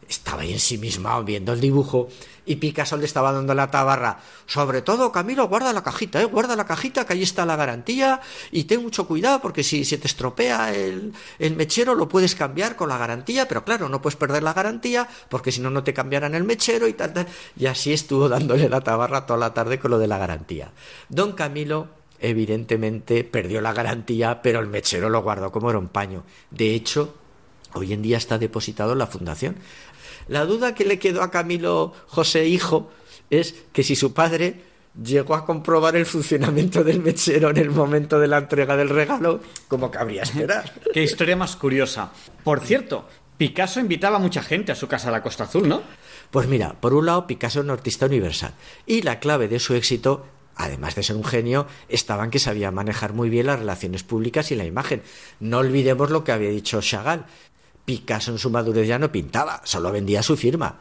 Estaba ahí ensimismado viendo el dibujo y Picasso le estaba dando la tabarra. Sobre todo, Camilo, guarda la cajita, ¿eh? guarda la cajita, que ahí está la garantía y ten mucho cuidado porque si se te estropea el, el mechero lo puedes cambiar con la garantía, pero claro, no puedes perder la garantía porque si no, no te cambiarán el mechero y tal, tal. Y así estuvo dándole la tabarra toda la tarde con lo de la garantía. Don Camilo evidentemente perdió la garantía, pero el mechero lo guardó como era un paño. De hecho, hoy en día está depositado en la fundación. La duda que le quedó a Camilo José Hijo es que si su padre llegó a comprobar el funcionamiento del mechero en el momento de la entrega del regalo, como cabría esperar. Qué historia más curiosa. Por cierto, Picasso invitaba a mucha gente a su casa a la Costa Azul, ¿no? Pues mira, por un lado, Picasso es un artista universal. Y la clave de su éxito, además de ser un genio, estaba en que sabía manejar muy bien las relaciones públicas y la imagen. No olvidemos lo que había dicho Chagall. Picasso en su madurez ya no pintaba, solo vendía su firma.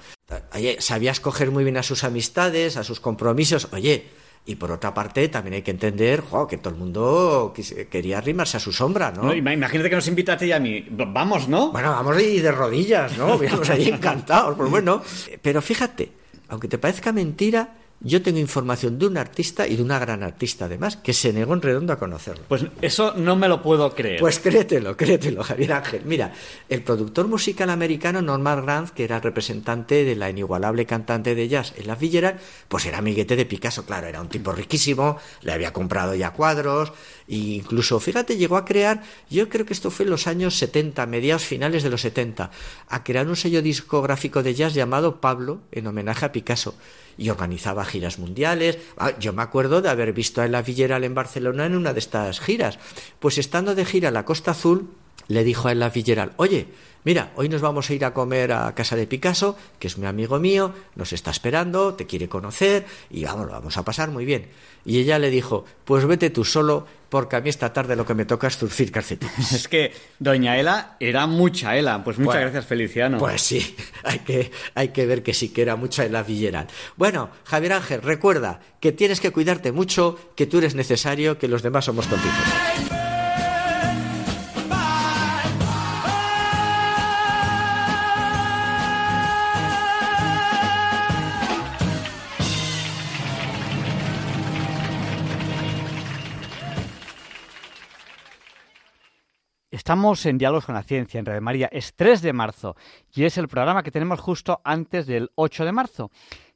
Oye, sabía escoger muy bien a sus amistades, a sus compromisos. Oye, y por otra parte también hay que entender jo, que todo el mundo quería arrimarse a su sombra, ¿no? No, ima- Imagínate que nos invita a ti y a mí. Vamos, ¿no? Bueno, vamos y de rodillas, ¿no? Hubiéramos ahí encantados, pues bueno. Pero fíjate, aunque te parezca mentira, yo tengo información de un artista y de una gran artista además, que se negó en redondo a conocerlo. Pues eso no me lo puedo creer. Pues créetelo, créetelo, Javier Ángel. Mira, el productor musical americano Norman Granz, que era el representante de la inigualable cantante de jazz en la Fitzgerald, pues era amiguete de Picasso, claro, era un tipo riquísimo, le había comprado ya cuadros, e incluso, fíjate, llegó a crear, yo creo que esto fue en los años 70, mediados finales de los 70, a crear un sello discográfico de jazz llamado Pablo, en homenaje a Picasso y organizaba giras mundiales. Ah, Yo me acuerdo de haber visto a Ella Fitzgerald en Barcelona en una de estas giras. Pues estando de gira a la Costa Azul, le dijo a Ella Fitzgerald, oye, mira, hoy nos vamos a ir a comer a casa de Picasso, que es mi amigo mío, nos está esperando, te quiere conocer y vamos, lo vamos a pasar muy bien. Y ella le dijo, pues vete tú solo, porque a mí esta tarde lo que me toca es zurcir calcetines. Es que Doña Ela era mucha Ela. Pues muchas Bueno, gracias, Feliciano. Pues sí, hay que, hay que ver que sí que era mucha en la Villarán. Bueno, Javier Ángel, recuerda que tienes que cuidarte mucho, que tú eres necesario, que los demás somos contigo. Estamos en Diálogos con la Ciencia en Radio María. Es 3 de marzo y es el programa que tenemos justo antes del 8 de marzo,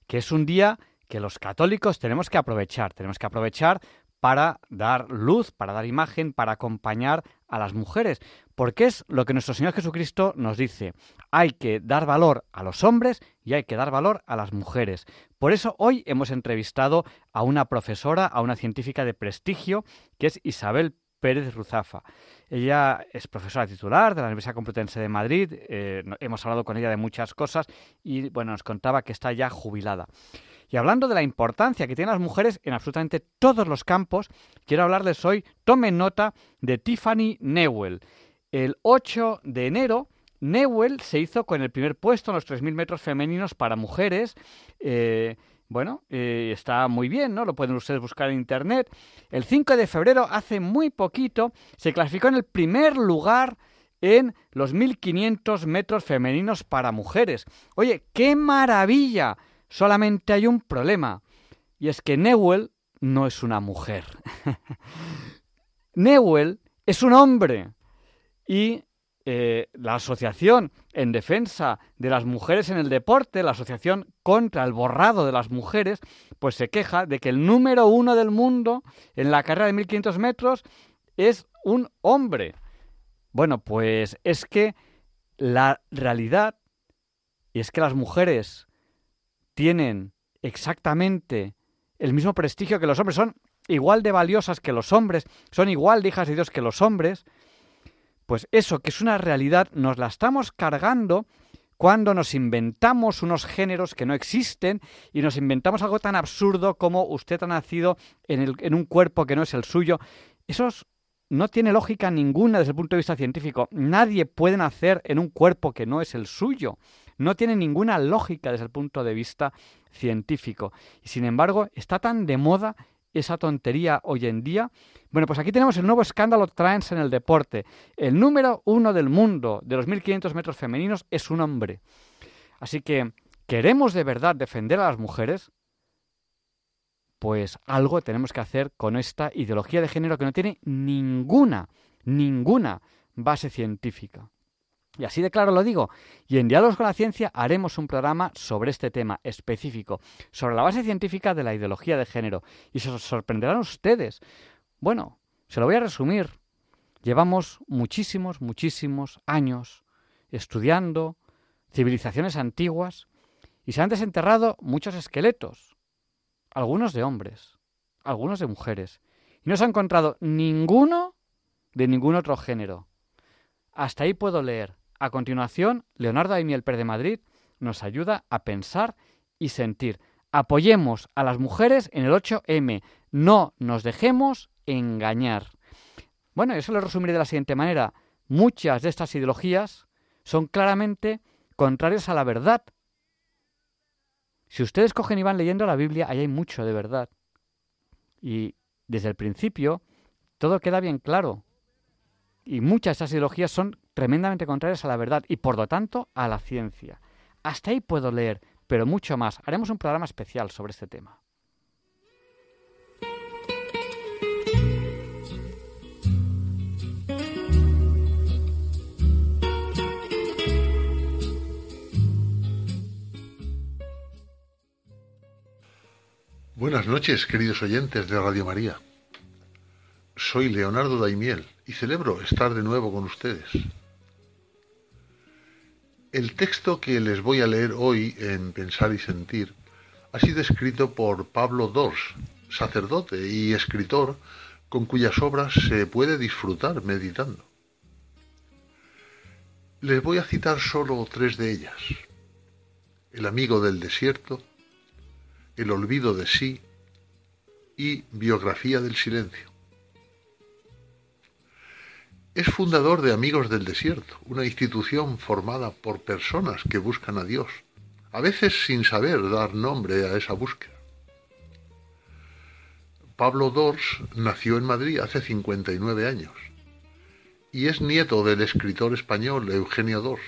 que es un día que los católicos tenemos que aprovechar. Tenemos que aprovechar para dar luz, para dar imagen, para acompañar a las mujeres, porque es lo que nuestro Señor Jesucristo nos dice. Hay que dar valor a los hombres y hay que dar valor a las mujeres. Por eso hoy hemos entrevistado a una profesora, a una científica de prestigio, que es Isabel Pérez Ruzafa. Ella es profesora titular de la Universidad Complutense de Madrid. Eh, hemos hablado con ella de muchas cosas y bueno, nos contaba que está ya jubilada. Y hablando de la importancia que tienen las mujeres en absolutamente todos los campos, quiero hablarles hoy, tomen nota de Tiffany Newell. El 8 de enero, Newell se hizo con el primer puesto en los 3.000 metros femeninos para mujeres. Eh, bueno, eh, está muy bien, ¿no? Lo pueden ustedes buscar en Internet. El 5 de febrero, hace muy poquito, se clasificó en el primer lugar en los 1.500 metros femeninos para mujeres. Oye, qué maravilla. Solamente hay un problema, y es que Newell no es una mujer. Newell es un hombre. Y eh, la Asociación en Defensa de las Mujeres en el Deporte, la Asociación contra el Borrado de las Mujeres, pues se queja de que el número uno del mundo en la carrera de 1500 metros es un hombre. Bueno, pues es que la realidad es que las mujeres tienen exactamente el mismo prestigio que los hombres, son igual de valiosas que los hombres, son igual de hijas de Dios que los hombres, pues eso, que es una realidad, nos la estamos cargando cuando nos inventamos unos géneros que no existen y nos inventamos algo tan absurdo como usted ha nacido en, un cuerpo que no es el suyo. Eso no tiene lógica ninguna desde el punto de vista científico. Nadie puede nacer en un cuerpo que no es el suyo no tiene ninguna lógica desde el punto de vista científico. Y sin embargo, está tan de moda esa tontería hoy en día. Bueno, pues aquí tenemos el nuevo escándalo trans en el deporte. El número uno del mundo de los 1500 metros femeninos es un hombre. Así que, ¿queremos de verdad defender a las mujeres? Pues algo tenemos que hacer con esta ideología de género que no tiene ninguna, ninguna base científica. Y así de claro lo digo. Y en Diálogos con la Ciencia haremos un programa sobre este tema específico, sobre la base científica de la ideología de género. Y se sorprenderán ustedes. Bueno, se lo voy a resumir. Llevamos muchísimos, muchísimos años estudiando civilizaciones antiguas y se han desenterrado muchos esqueletos, algunos de hombres, algunos de mujeres, y no se ha encontrado ninguno de ningún otro género. Hasta ahí puedo leer. A continuación, Leonardo Aimiel Per de Madrid nos ayuda a pensar y sentir. Apoyemos a las mujeres en el 8M. No nos dejemos engañar. Bueno, eso lo resumiré de la siguiente manera. Muchas de estas ideologías son claramente contrarias a la verdad. Si ustedes cogen y van leyendo la Biblia, ahí hay mucho de verdad. Y desde el principio, todo queda bien claro. Y muchas de esas ideologías son tremendamente contrarias a la verdad y por lo tanto a la ciencia. Hasta ahí puedo leer, pero mucho más. Haremos un programa especial sobre este tema. Buenas noches, queridos oyentes de Radio María. Soy Leonardo Daimiel y celebro estar de nuevo con ustedes. El texto que les voy a leer hoy en Pensar y Sentir ha sido escrito por Pablo Dors, sacerdote y escritor con cuyas obras se puede disfrutar meditando. Les voy a citar solo tres de ellas. El amigo del desierto, El olvido de sí y Biografía del silencio. Es fundador de Amigos del Desierto, una institución formada por personas que buscan a Dios, a veces sin saber dar nombre a esa búsqueda. Pablo Dors nació en Madrid hace 59 años y es nieto del escritor español Eugenio Dors.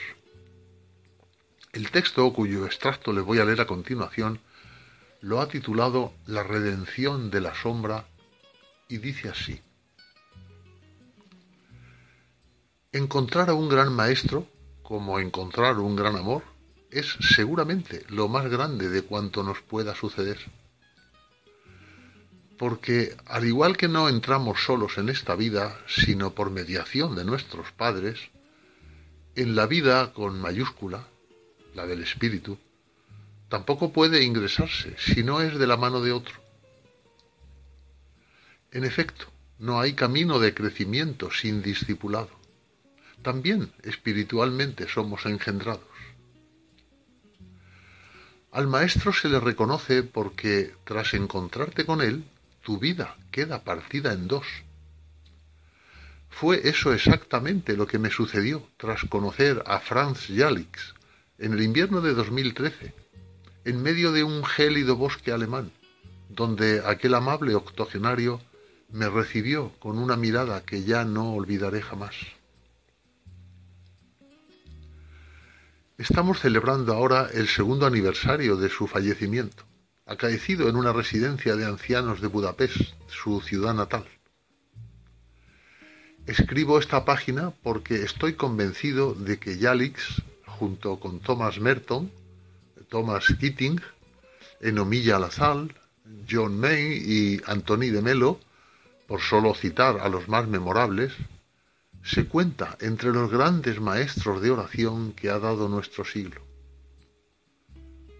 El texto, cuyo extracto les voy a leer a continuación, lo ha titulado La redención de la sombra y dice así. Encontrar a un gran maestro, como encontrar un gran amor, es seguramente lo más grande de cuanto nos pueda suceder. porque al igual que no entramos solos en esta vida, sino por mediación de nuestros padres, en la vida con mayúscula, la del espíritu, tampoco puede ingresarse si no es de la mano de otro. En efecto, no hay camino de crecimiento sin discipulado. También espiritualmente somos engendrados. Al maestro se le reconoce porque tras encontrarte con él, tu vida queda partida en dos. Fue eso exactamente lo que me sucedió tras conocer a Franz Jalix en el invierno de 2013, en medio de un gélido bosque alemán, donde aquel amable octogenario me recibió con una mirada que ya no olvidaré jamás. Estamos celebrando ahora el segundo aniversario de su fallecimiento acaecido en una residencia de ancianos de Budapest, su ciudad natal. Escribo esta página porque estoy convencido de que Yalix, junto con Thomas Merton, Thomas Keating, Enomilla Lazal, John May y Antony de Melo, por solo citar a los más memorables, se cuenta entre los grandes maestros de oración que ha dado nuestro siglo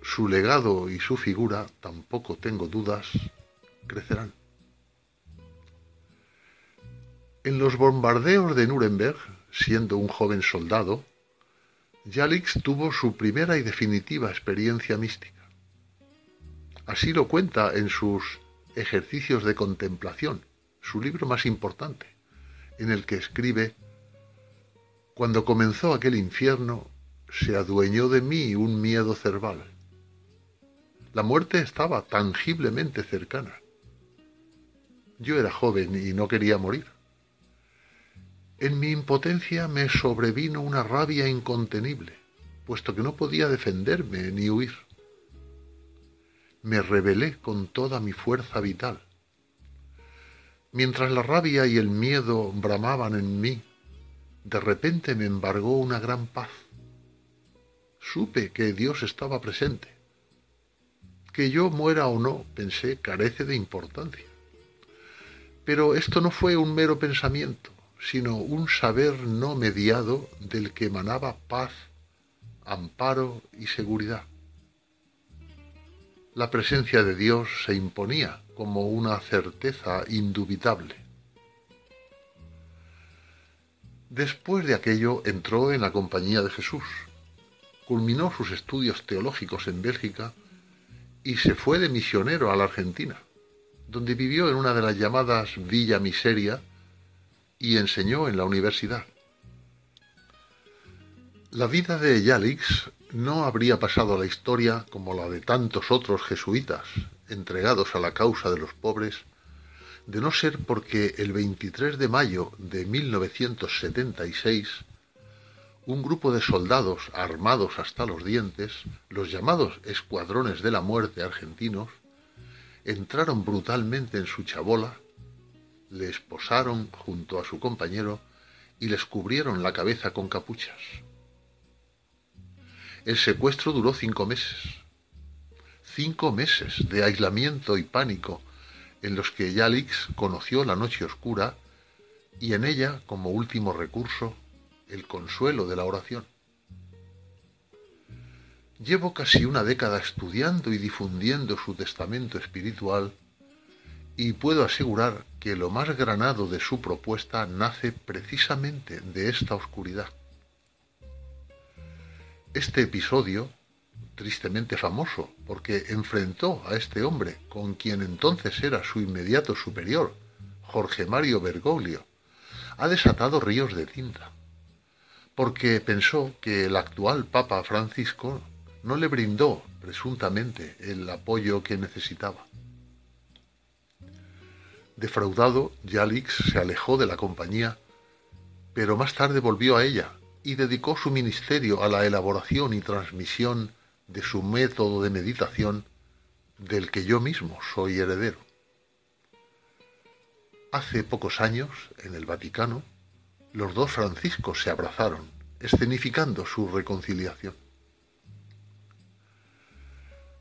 su legado y su figura, tampoco tengo dudas, crecerán. En los bombardeos de Nuremberg, siendo un joven soldado, Jalix tuvo su primera y definitiva experiencia mística. Así lo cuenta en sus Ejercicios de Contemplación, su libro más importante, en el que escribe, Cuando comenzó aquel infierno, se adueñó de mí un miedo cerval la muerte estaba tangiblemente cercana. Yo era joven y no quería morir. En mi impotencia me sobrevino una rabia incontenible, puesto que no podía defenderme ni huir. Me rebelé con toda mi fuerza vital. Mientras la rabia y el miedo bramaban en mí, de repente me embargó una gran paz. Supe que Dios estaba presente que yo muera o no, pensé, carece de importancia. Pero esto no fue un mero pensamiento, sino un saber no mediado del que emanaba paz, amparo y seguridad. La presencia de Dios se imponía como una certeza indubitable. Después de aquello entró en la compañía de Jesús, culminó sus estudios teológicos en Bélgica y se fue de misionero a la Argentina, donde vivió en una de las llamadas Villa Miseria y enseñó en la universidad. La vida de Yalix no habría pasado la historia como la de tantos otros jesuitas entregados a la causa de los pobres, de no ser porque el 23 de mayo de 1976 un grupo de soldados armados hasta los dientes, los llamados escuadrones de la muerte argentinos, entraron brutalmente en su chabola, le esposaron junto a su compañero y les cubrieron la cabeza con capuchas. El secuestro duró cinco meses. Cinco meses de aislamiento y pánico en los que Yalix conoció la noche oscura y en ella, como último recurso, el consuelo de la oración. Llevo casi una década estudiando y difundiendo su testamento espiritual y puedo asegurar que lo más granado de su propuesta nace precisamente de esta oscuridad. Este episodio, tristemente famoso, porque enfrentó a este hombre con quien entonces era su inmediato superior, Jorge Mario Bergoglio, ha desatado ríos de tinta porque pensó que el actual Papa Francisco no le brindó presuntamente el apoyo que necesitaba. Defraudado, Yalix se alejó de la compañía, pero más tarde volvió a ella y dedicó su ministerio a la elaboración y transmisión de su método de meditación del que yo mismo soy heredero. Hace pocos años, en el Vaticano, los dos franciscos se abrazaron, escenificando su reconciliación.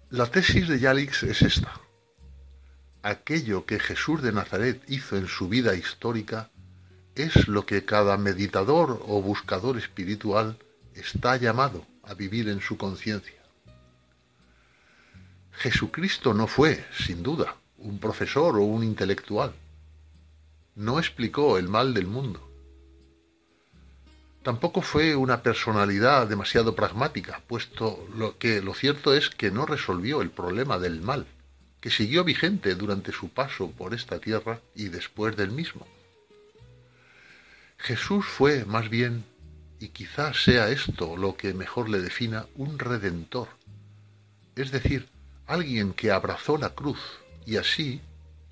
La tesis de Yalix es esta. aquello que Jesús de Nazaret hizo en su vida histórica es lo que cada meditador o buscador espiritual está llamado a vivir en su conciencia. Jesucristo no fue, sin duda, un profesor o un intelectual. No explicó el mal del mundo. Tampoco fue una personalidad demasiado pragmática, puesto lo que lo cierto es que no resolvió el problema del mal, que siguió vigente durante su paso por esta tierra y después del mismo. Jesús fue más bien, y quizás sea esto lo que mejor le defina, un redentor, es decir, alguien que abrazó la cruz y así,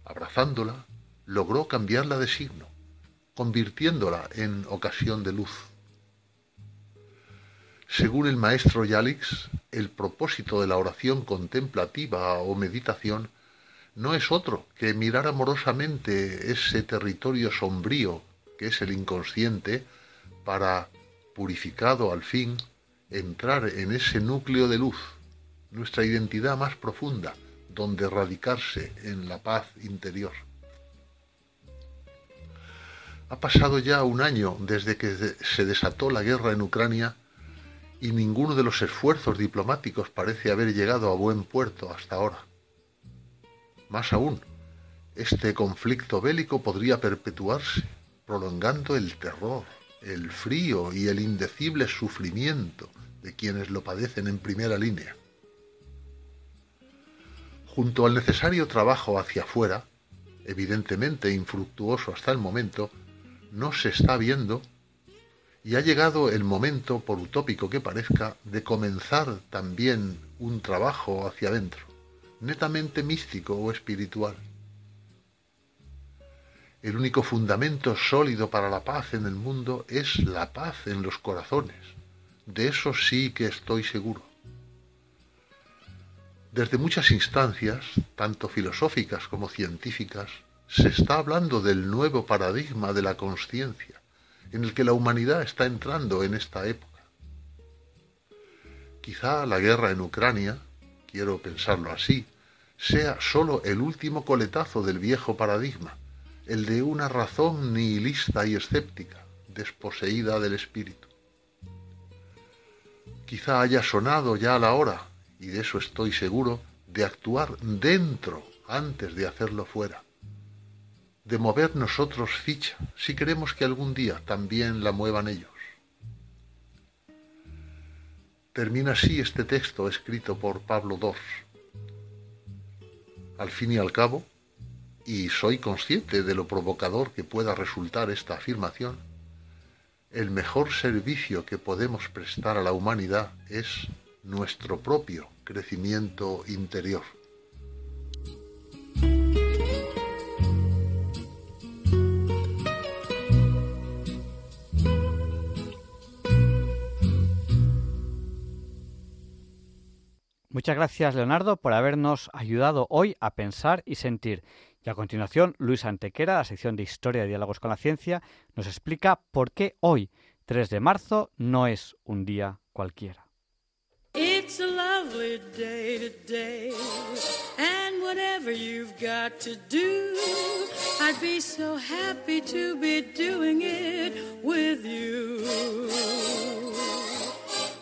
abrazándola, logró cambiarla de signo, convirtiéndola en ocasión de luz. Según el maestro Yalix, el propósito de la oración contemplativa o meditación no es otro que mirar amorosamente ese territorio sombrío que es el inconsciente para, purificado al fin, entrar en ese núcleo de luz, nuestra identidad más profunda, donde radicarse en la paz interior. Ha pasado ya un año desde que se desató la guerra en Ucrania y ninguno de los esfuerzos diplomáticos parece haber llegado a buen puerto hasta ahora. Más aún, este conflicto bélico podría perpetuarse, prolongando el terror, el frío y el indecible sufrimiento de quienes lo padecen en primera línea. Junto al necesario trabajo hacia afuera, evidentemente infructuoso hasta el momento, no se está viendo y ha llegado el momento, por utópico que parezca, de comenzar también un trabajo hacia adentro, netamente místico o espiritual. El único fundamento sólido para la paz en el mundo es la paz en los corazones. De eso sí que estoy seguro. Desde muchas instancias, tanto filosóficas como científicas, se está hablando del nuevo paradigma de la conciencia en el que la humanidad está entrando en esta época. Quizá la guerra en Ucrania, quiero pensarlo así, sea sólo el último coletazo del viejo paradigma, el de una razón nihilista y escéptica, desposeída del espíritu. Quizá haya sonado ya la hora, y de eso estoy seguro, de actuar dentro antes de hacerlo fuera de mover nosotros ficha, si queremos que algún día también la muevan ellos. Termina así este texto escrito por Pablo II. Al fin y al cabo, y soy consciente de lo provocador que pueda resultar esta afirmación, el mejor servicio que podemos prestar a la humanidad es nuestro propio crecimiento interior. Muchas gracias, Leonardo, por habernos ayudado hoy a pensar y sentir. Y a continuación, Luis Antequera, la sección de Historia y Diálogos con la Ciencia, nos explica por qué hoy, 3 de marzo, no es un día cualquiera. And whatever you've got to do, I'd be so happy to be doing it with you.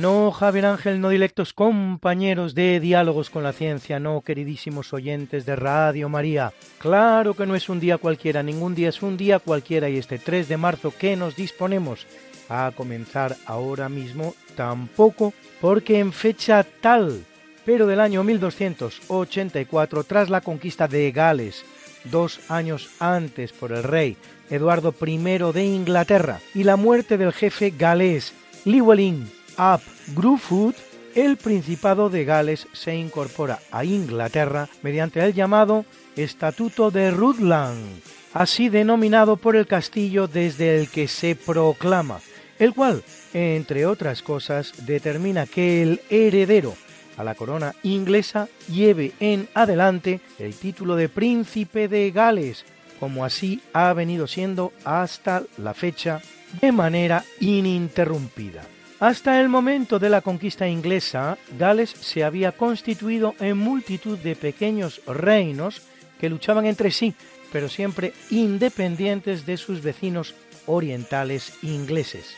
No, Javier Ángel, no directos compañeros de Diálogos con la Ciencia, no, queridísimos oyentes de Radio María. Claro que no es un día cualquiera, ningún día es un día cualquiera y este 3 de marzo que nos disponemos a comenzar ahora mismo tampoco, porque en fecha tal, pero del año 1284, tras la conquista de Gales, dos años antes por el rey Eduardo I de Inglaterra y la muerte del jefe galés Llywelyn Ap Gruffudd, el Principado de Gales se incorpora a Inglaterra mediante el llamado Estatuto de Rutland, así denominado por el castillo desde el que se proclama, el cual, entre otras cosas, determina que el heredero a la corona inglesa lleve en adelante el título de príncipe de Gales, como así ha venido siendo hasta la fecha de manera ininterrumpida. Hasta el momento de la conquista inglesa, Gales se había constituido en multitud de pequeños reinos que luchaban entre sí, pero siempre independientes de sus vecinos orientales ingleses,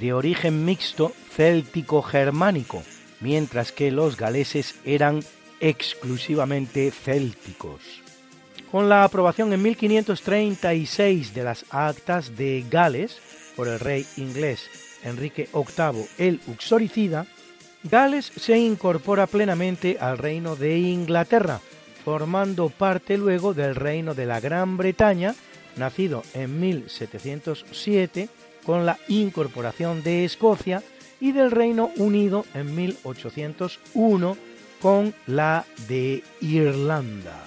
de origen mixto céltico-germánico, mientras que los galeses eran exclusivamente célticos. Con la aprobación en 1536 de las actas de Gales por el rey inglés Enrique VIII el Uxoricida, Gales se incorpora plenamente al reino de Inglaterra, formando parte luego del reino de la Gran Bretaña, nacido en 1707 con la incorporación de Escocia, y del Reino Unido en 1801 con la de Irlanda.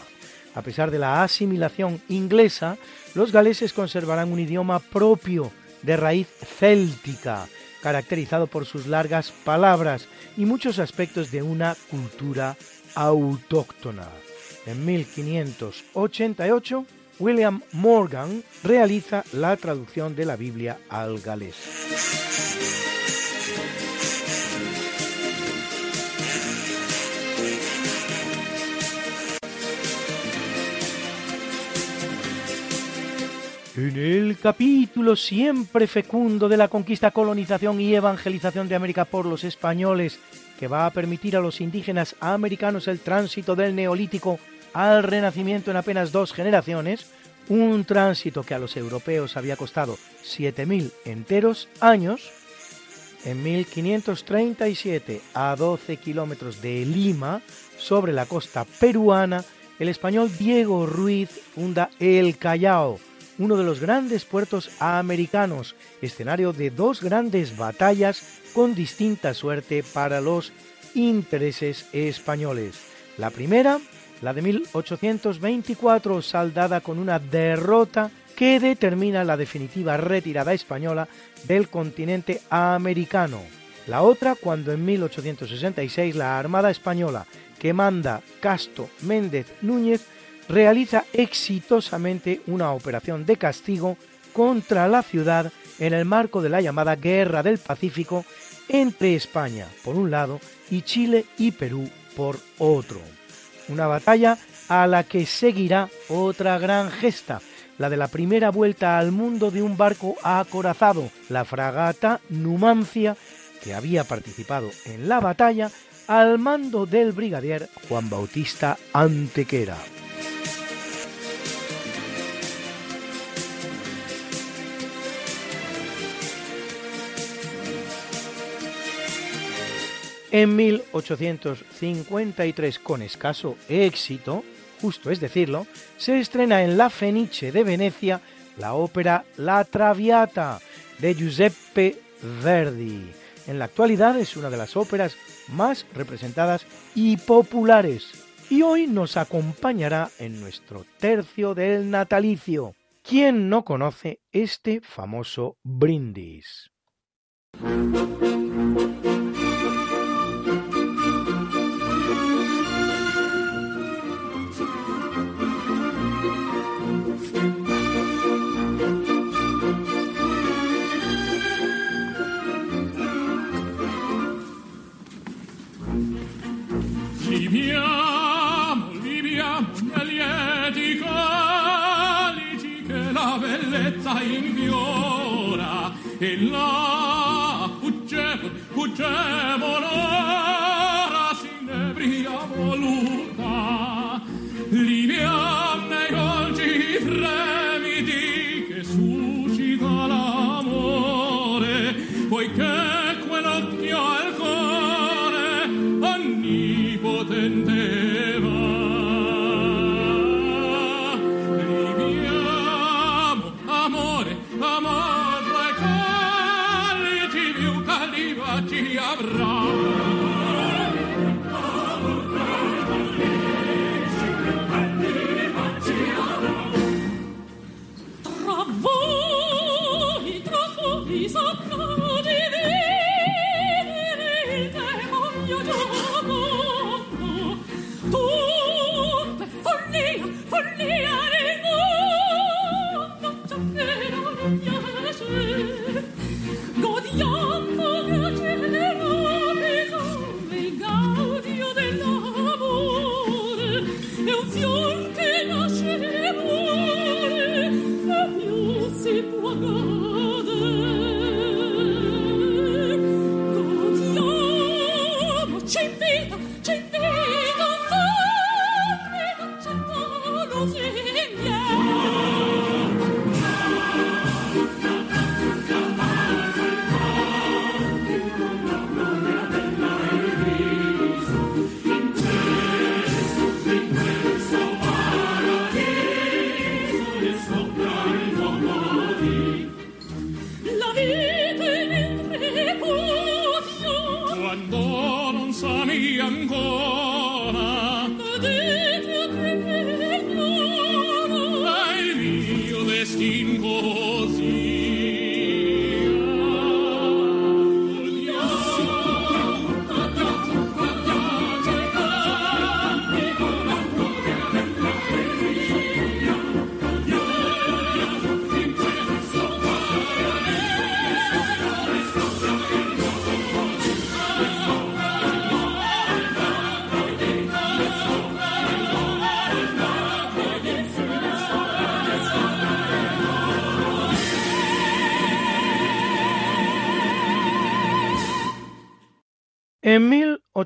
A pesar de la asimilación inglesa, los galeses conservarán un idioma propio de raíz céltica, caracterizado por sus largas palabras y muchos aspectos de una cultura autóctona. En 1588, William Morgan realiza la traducción de la Biblia al galés. En el capítulo siempre fecundo de la conquista, colonización y evangelización de América por los españoles, que va a permitir a los indígenas americanos el tránsito del neolítico al renacimiento en apenas dos generaciones, un tránsito que a los europeos había costado 7.000 enteros años, en 1537, a 12 kilómetros de Lima, sobre la costa peruana, el español Diego Ruiz funda El Callao, uno de los grandes puertos americanos, escenario de dos grandes batallas con distinta suerte para los intereses españoles. La primera, la de 1824, saldada con una derrota que determina la definitiva retirada española del continente americano. La otra, cuando en 1866 la Armada Española, que manda Casto Méndez Núñez, realiza exitosamente una operación de castigo contra la ciudad en el marco de la llamada Guerra del Pacífico entre España, por un lado, y Chile y Perú, por otro. Una batalla a la que seguirá otra gran gesta, la de la primera vuelta al mundo de un barco acorazado, la fragata Numancia, que había participado en la batalla al mando del brigadier Juan Bautista Antequera. En 1853, con escaso éxito, justo es decirlo, se estrena en la Fenice de Venecia la ópera La Traviata de Giuseppe Verdi. En la actualidad es una de las óperas más representadas y populares y hoy nos acompañará en nuestro tercio del natalicio. ¿Quién no conoce este famoso brindis? infiora e là fuggevo, fuggevo noi.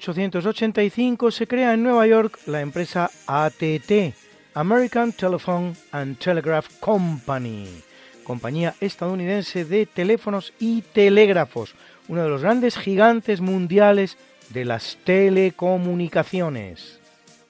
1885 se crea en Nueva York la empresa ATT, American Telephone and Telegraph Company, compañía estadounidense de teléfonos y telégrafos, uno de los grandes gigantes mundiales de las telecomunicaciones.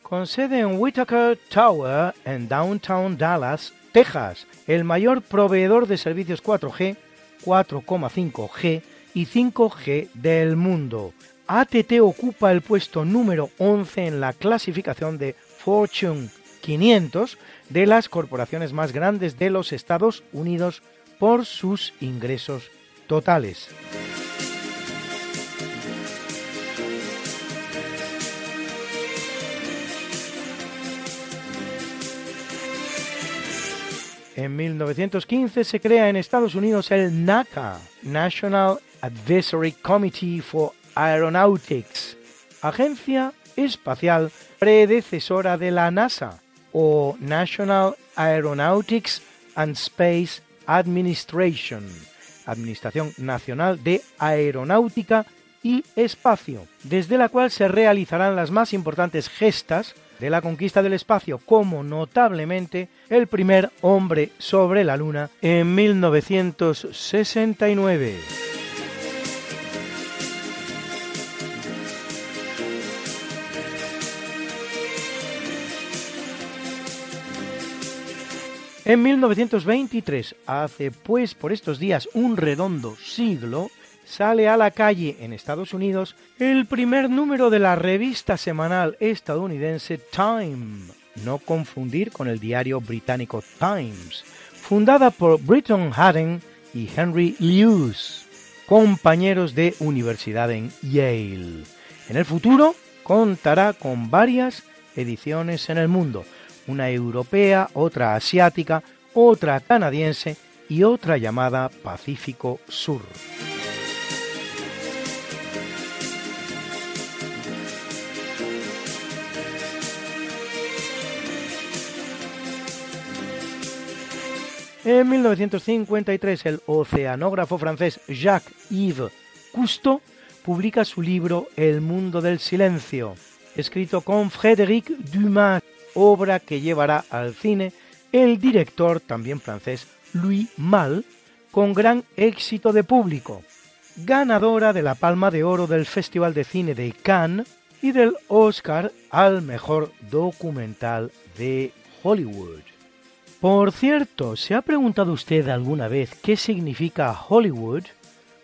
Con sede en Whitaker Tower, en Downtown Dallas, Texas, el mayor proveedor de servicios 4G, 4,5G y 5G del mundo. ATT ocupa el puesto número 11 en la clasificación de Fortune 500 de las corporaciones más grandes de los Estados Unidos por sus ingresos totales. En 1915 se crea en Estados Unidos el NACA, National Advisory Committee for Aeronautics, agencia espacial predecesora de la NASA o National Aeronautics and Space Administration, Administración Nacional de Aeronáutica y Espacio, desde la cual se realizarán las más importantes gestas de la conquista del espacio, como notablemente el primer hombre sobre la Luna en 1969. En 1923, hace pues por estos días un redondo siglo, sale a la calle en Estados Unidos el primer número de la revista semanal estadounidense Time, no confundir con el diario británico Times, fundada por Britton Haddon y Henry Lewis, compañeros de universidad en Yale. En el futuro contará con varias ediciones en el mundo, una europea, otra asiática, otra canadiense y otra llamada Pacífico Sur. En 1953, el oceanógrafo francés Jacques-Yves Cousteau publica su libro El mundo del silencio, escrito con Frédéric Dumas, obra que llevará al cine el director, también francés, Louis Malle, con gran éxito de público, ganadora de la Palma de Oro del Festival de Cine de Cannes y del Oscar al mejor documental de Hollywood. Por cierto, ¿se ha preguntado usted alguna vez qué significa Hollywood?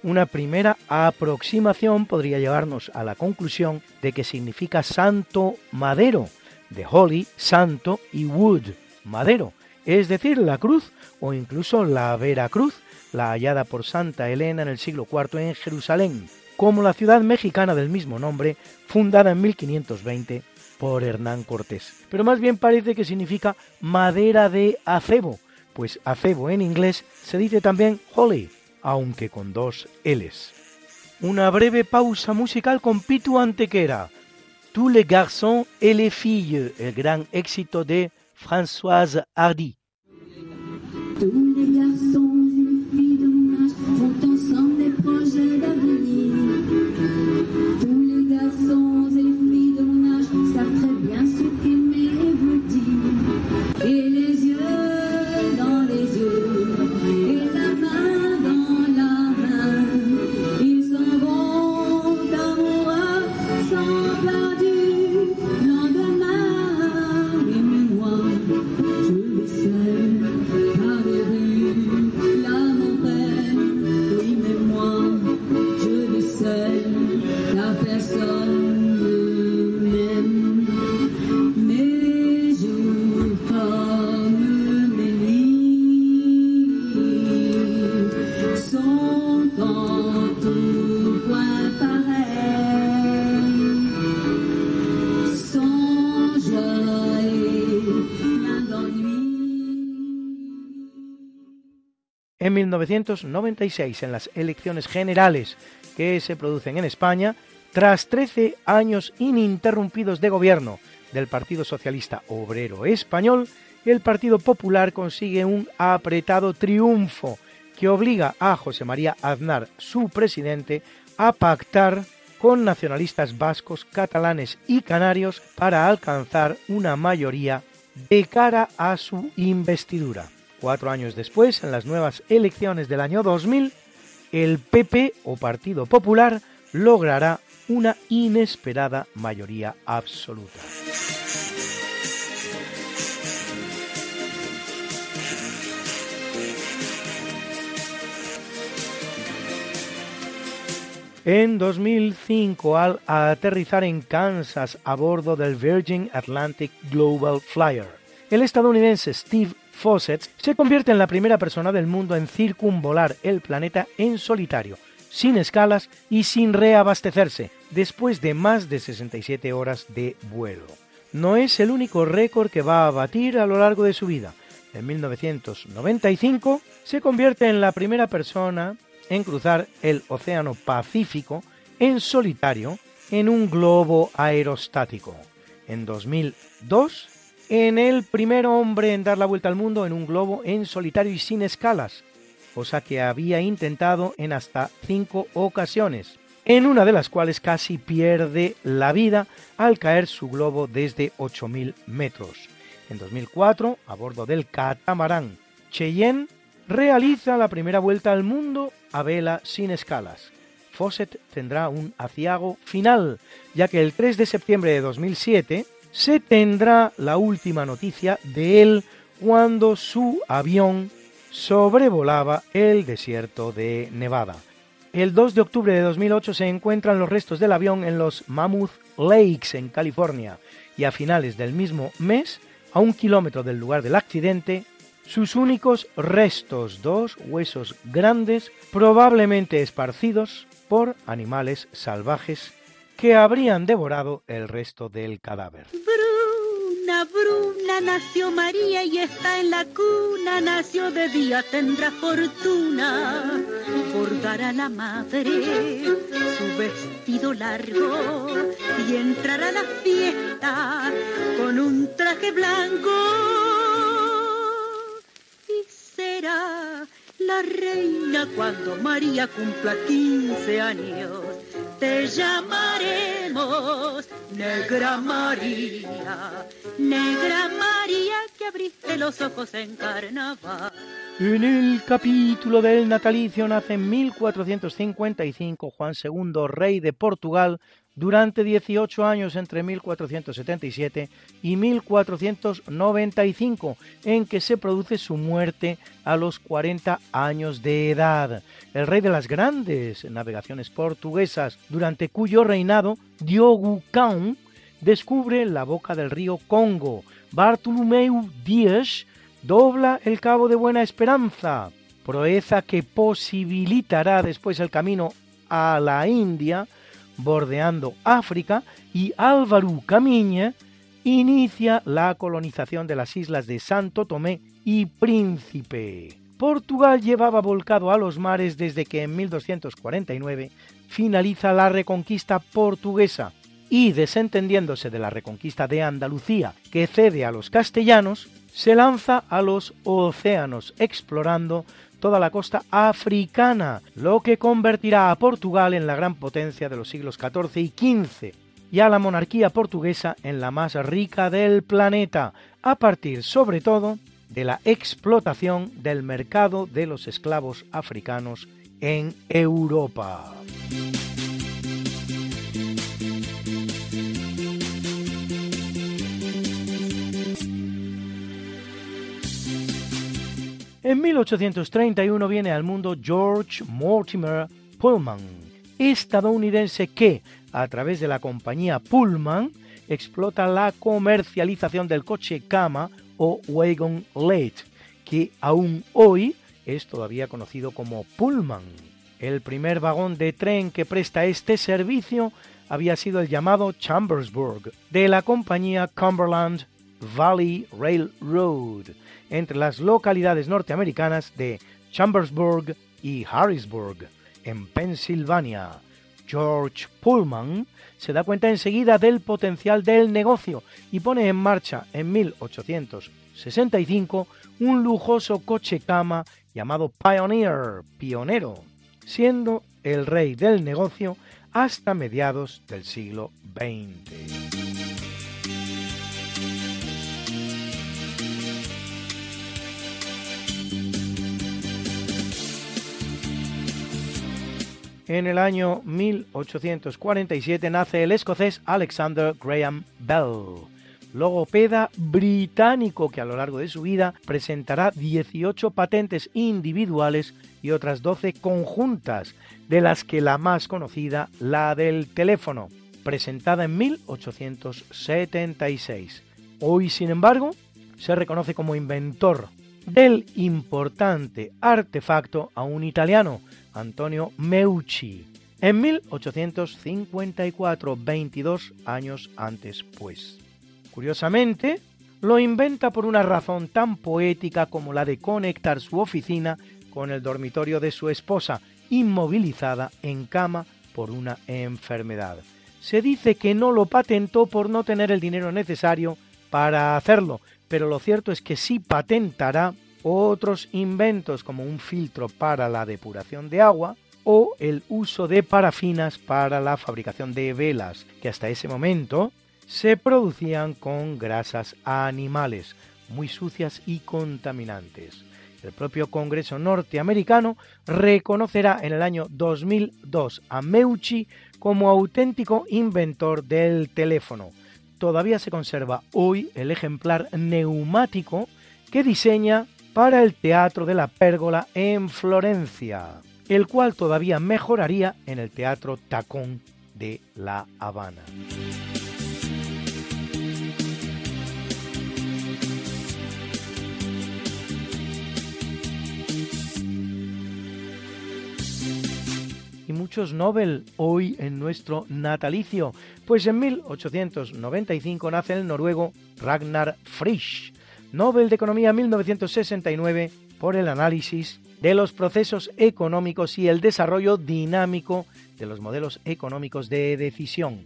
Una primera aproximación podría llevarnos a la conclusión de que significa santo madero, de Holly, santo, y wood, madero, es decir, la cruz o incluso la Veracruz, la hallada por Santa Elena en el siglo IV en Jerusalén, como la ciudad mexicana del mismo nombre, fundada en 1520 por Hernán Cortés. Pero más bien parece que significa madera de acebo, pues acebo en inglés se dice también holly, aunque con dos L's. Una breve pausa musical con Pitu Antequera, Tous les garçons et les filles, el gran éxito de Françoise Hardy. Tous les garçons et les filles de mon âge font ensemble des projets d'avenir. Tous les garçons et les filles de mon âge savent très bien ce veut dire. Et les yeux 1996, en las elecciones generales que se producen en España, tras 13 años ininterrumpidos de gobierno del Partido Socialista Obrero Español, el Partido Popular consigue un apretado triunfo que obliga a José María Aznar, su presidente, a pactar con nacionalistas vascos, catalanes y canarios para alcanzar una mayoría de cara a su investidura. Cuatro años después, en las nuevas elecciones del año 2000, el PP o Partido Popular logrará una inesperada mayoría absoluta. En 2005, al aterrizar en Kansas a bordo del Virgin Atlantic Global Flyer, el estadounidense Steve Fawcett se convierte en la primera persona del mundo en circunvolar el planeta en solitario, sin escalas y sin reabastecerse, después de más de 67 horas de vuelo. No es el único récord que va a batir a lo largo de su vida. En 1995 se convierte en la primera persona en cruzar el Océano Pacífico en solitario en un globo aerostático. En 2002, en el primer hombre en dar la vuelta al mundo en un globo en solitario y sin escalas, cosa que había intentado en hasta cinco ocasiones, en una de las cuales casi pierde la vida al caer su globo desde 8.000 metros. En 2004, a bordo del catamarán Cheyenne, realiza la primera vuelta al mundo a vela sin escalas. Fawcett tendrá un aciago final, ya que el 3 de septiembre de 2007 se tendrá la última noticia de él cuando su avión sobrevolaba el desierto de Nevada. El 2 de octubre de 2008 se encuentran los restos del avión en los Mammoth Lakes en California y a finales del mismo mes, a un kilómetro del lugar del accidente, sus únicos restos, dos huesos grandes, probablemente esparcidos por animales salvajes que habrían devorado el resto del cadáver. Bruna, Bruna, nació María y está en la cuna, nació de día, tendrá fortuna. Por la madre su vestido largo y entrar a la fiesta con un traje blanco. Será la reina cuando María cumpla 15 años. Te llamaremos Negra María, Negra María que abriste los ojos en carnaval. En el capítulo del natalicio nace en 1455 Juan II, rey de Portugal, durante 18 años entre 1477 y 1495, en que se produce su muerte a los 40 años de edad. El rey de las grandes navegaciones portuguesas, durante cuyo reinado Diogo Cão descubre la boca del río Congo. Bartolomeu Dias dobla el Cabo de Buena Esperanza, proeza que posibilitará después el camino a la India, bordeando África, y Álvaro Camiña inicia la colonización de las islas de Santo Tomé y Príncipe. Portugal llevaba volcado a los mares desde que en 1249 finaliza la reconquista portuguesa y desentendiéndose de la reconquista de Andalucía que cede a los castellanos, se lanza a los océanos explorando toda la costa africana, lo que convertirá a Portugal en la gran potencia de los siglos XIV y XV y a la monarquía portuguesa en la más rica del planeta, a partir sobre todo de la explotación del mercado de los esclavos africanos en Europa. En 1831 viene al mundo George Mortimer Pullman, estadounidense que, a través de la compañía Pullman, explota la comercialización del coche cama o wagon late, que aún hoy es todavía conocido como Pullman. El primer vagón de tren que presta este servicio había sido el llamado Chambersburg, de la compañía Cumberland Valley Railroad, entre las localidades norteamericanas de Chambersburg y Harrisburg, en Pensilvania. George Pullman se da cuenta enseguida del potencial del negocio y pone en marcha en 1865 un lujoso coche cama llamado Pioneer, pionero, siendo el rey del negocio hasta mediados del siglo XX. En el año 1847 nace el escocés Alexander Graham Bell, logopeda británico que a lo largo de su vida presentará 18 patentes individuales y otras 12 conjuntas, de las que la más conocida, la del teléfono, presentada en 1876. Hoy, sin embargo, se reconoce como inventor del importante artefacto a un italiano, Antonio Meucci, en 1854, 22 años antes pues. Curiosamente, lo inventa por una razón tan poética como la de conectar su oficina con el dormitorio de su esposa, inmovilizada en cama por una enfermedad. Se dice que no lo patentó por no tener el dinero necesario para hacerlo, pero lo cierto es que sí patentará otros inventos como un filtro para la depuración de agua o el uso de parafinas para la fabricación de velas, que hasta ese momento se producían con grasas animales, muy sucias y contaminantes. El propio Congreso norteamericano reconocerá en el año 2002 a Meucci como auténtico inventor del teléfono. Todavía se conserva hoy el ejemplar neumático que diseña para el Teatro de la Pérgola en Florencia, el cual todavía mejoraría en el Teatro Tacón de La Habana. y muchos Nobel hoy en nuestro natalicio, pues en 1895 nace el noruego Ragnar Frisch, Nobel de Economía 1969 por el análisis de los procesos económicos y el desarrollo dinámico de los modelos económicos de decisión.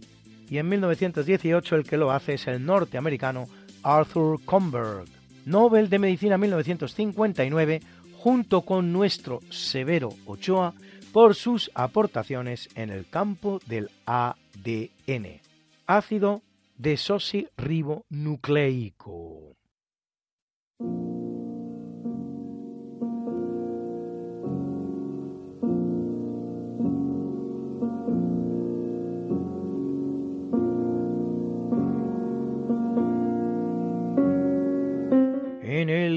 Y en 1918 el que lo hace es el norteamericano Arthur Comberg. Nobel de Medicina 1959 junto con nuestro Severo Ochoa por sus aportaciones en el campo del ADN, ácido desoxirribonucleico.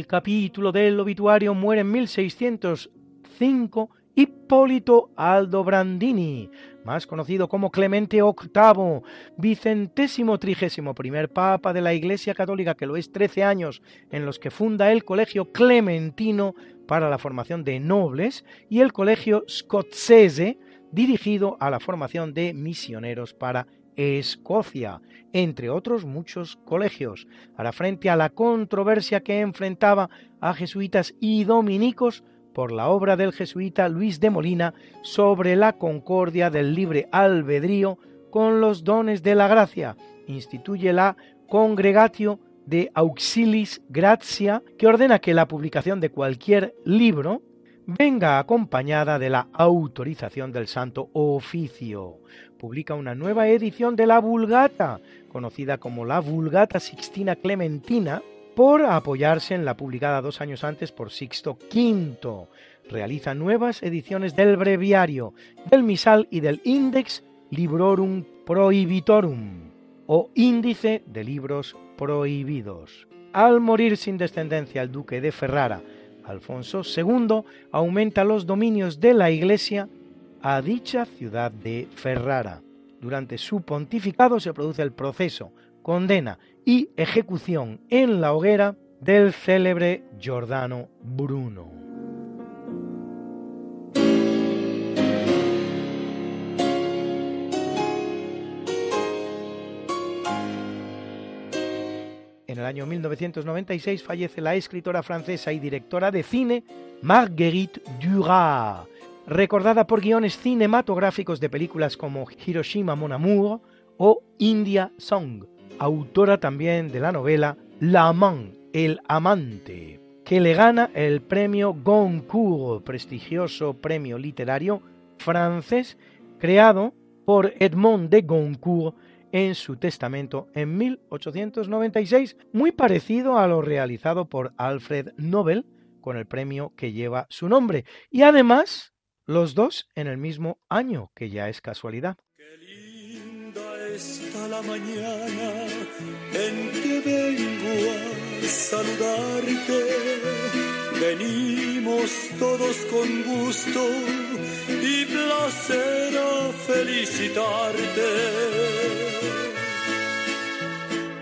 Capítulo del obituario muere en 1605 Hipólito Aldobrandini, más conocido como Clemente VIII, vicentésimo trigésimo primer papa de la Iglesia Católica, que lo es 13 años, en los que funda el Colegio Clementino para la formación de nobles y el Colegio Scozzese, dirigido a la formación de misioneros para Escocia, entre otros muchos colegios. Hará frente a la controversia que enfrentaba a jesuitas y dominicos por la obra del jesuita Luis de Molina sobre la concordia del libre albedrío con los dones de la gracia. Instituye la Congregatio de Auxilis Gratia, que ordena que la publicación de cualquier libro venga acompañada de la autorización del Santo Oficio. Publica una nueva edición de la Vulgata, conocida como la Vulgata Sixtina Clementina, por apoyarse en la publicada dos años antes por Sixto V. Realiza nuevas ediciones del breviario, del misal y del Index Librorum Prohibitorum o Índice de Libros Prohibidos. Al morir sin descendencia el duque de Ferrara, Alfonso II aumenta los dominios de la Iglesia a dicha ciudad de Ferrara. Durante su pontificado se produce el proceso, condena y ejecución en la hoguera del célebre Giordano Bruno. en el año 1996 fallece la escritora francesa y directora de cine Marguerite Duras, recordada por guiones cinematográficos de películas como Hiroshima Mon Amour o India Song, autora también de la novela La El Amante, que le gana el premio Goncourt, prestigioso premio literario francés creado por Edmond de Goncourt en su testamento en 1896, muy parecido a lo realizado por Alfred Nobel con el premio que lleva su nombre, y además los dos en el mismo año, que ya es casualidad. está la mañana en que vengo a saludarte. Venimos todos con gusto y placer a felicitarte.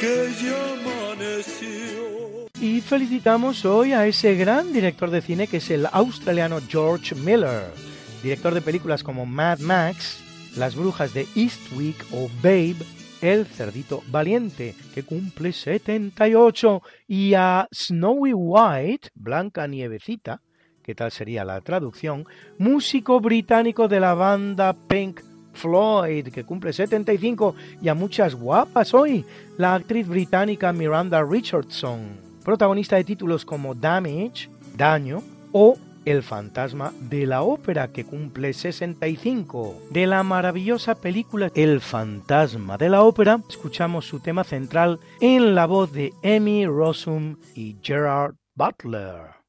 Que. Y felicitamos hoy a ese gran director de cine que es el australiano George Miller, director de películas como Mad Max, Las Brujas de Eastwick o Babe, El Cerdito Valiente, que cumple 78, y a Snowy White, Blanca Nievecita, ¿qué tal sería la traducción? Músico británico de la banda Pink Floyd, que cumple 75, y a muchas guapas hoy, la actriz británica Miranda Richardson, protagonista de títulos como Damage, Daño, o El fantasma de la ópera, que cumple 65. De la maravillosa película El fantasma de la ópera, escuchamos su tema central en la voz de Emmy Rossum y Gerard Butler.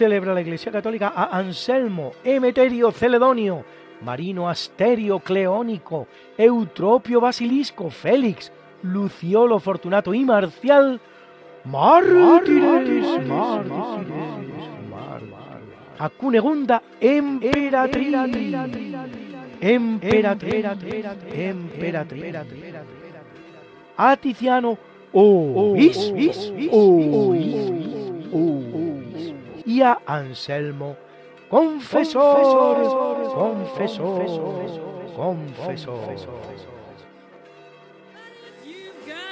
Celebra la Iglesia Católica a Anselmo, Emeterio Celedonio, Marino Asterio Cleónico, Eutropio Basilisco, Félix, Luciolo Fortunato y Marcial, mártires, a Cunegunda, emperatriz, emperatriz, emperatriz, a Tiziano, ois, y a Anselmo, confesor, confesor, confesor.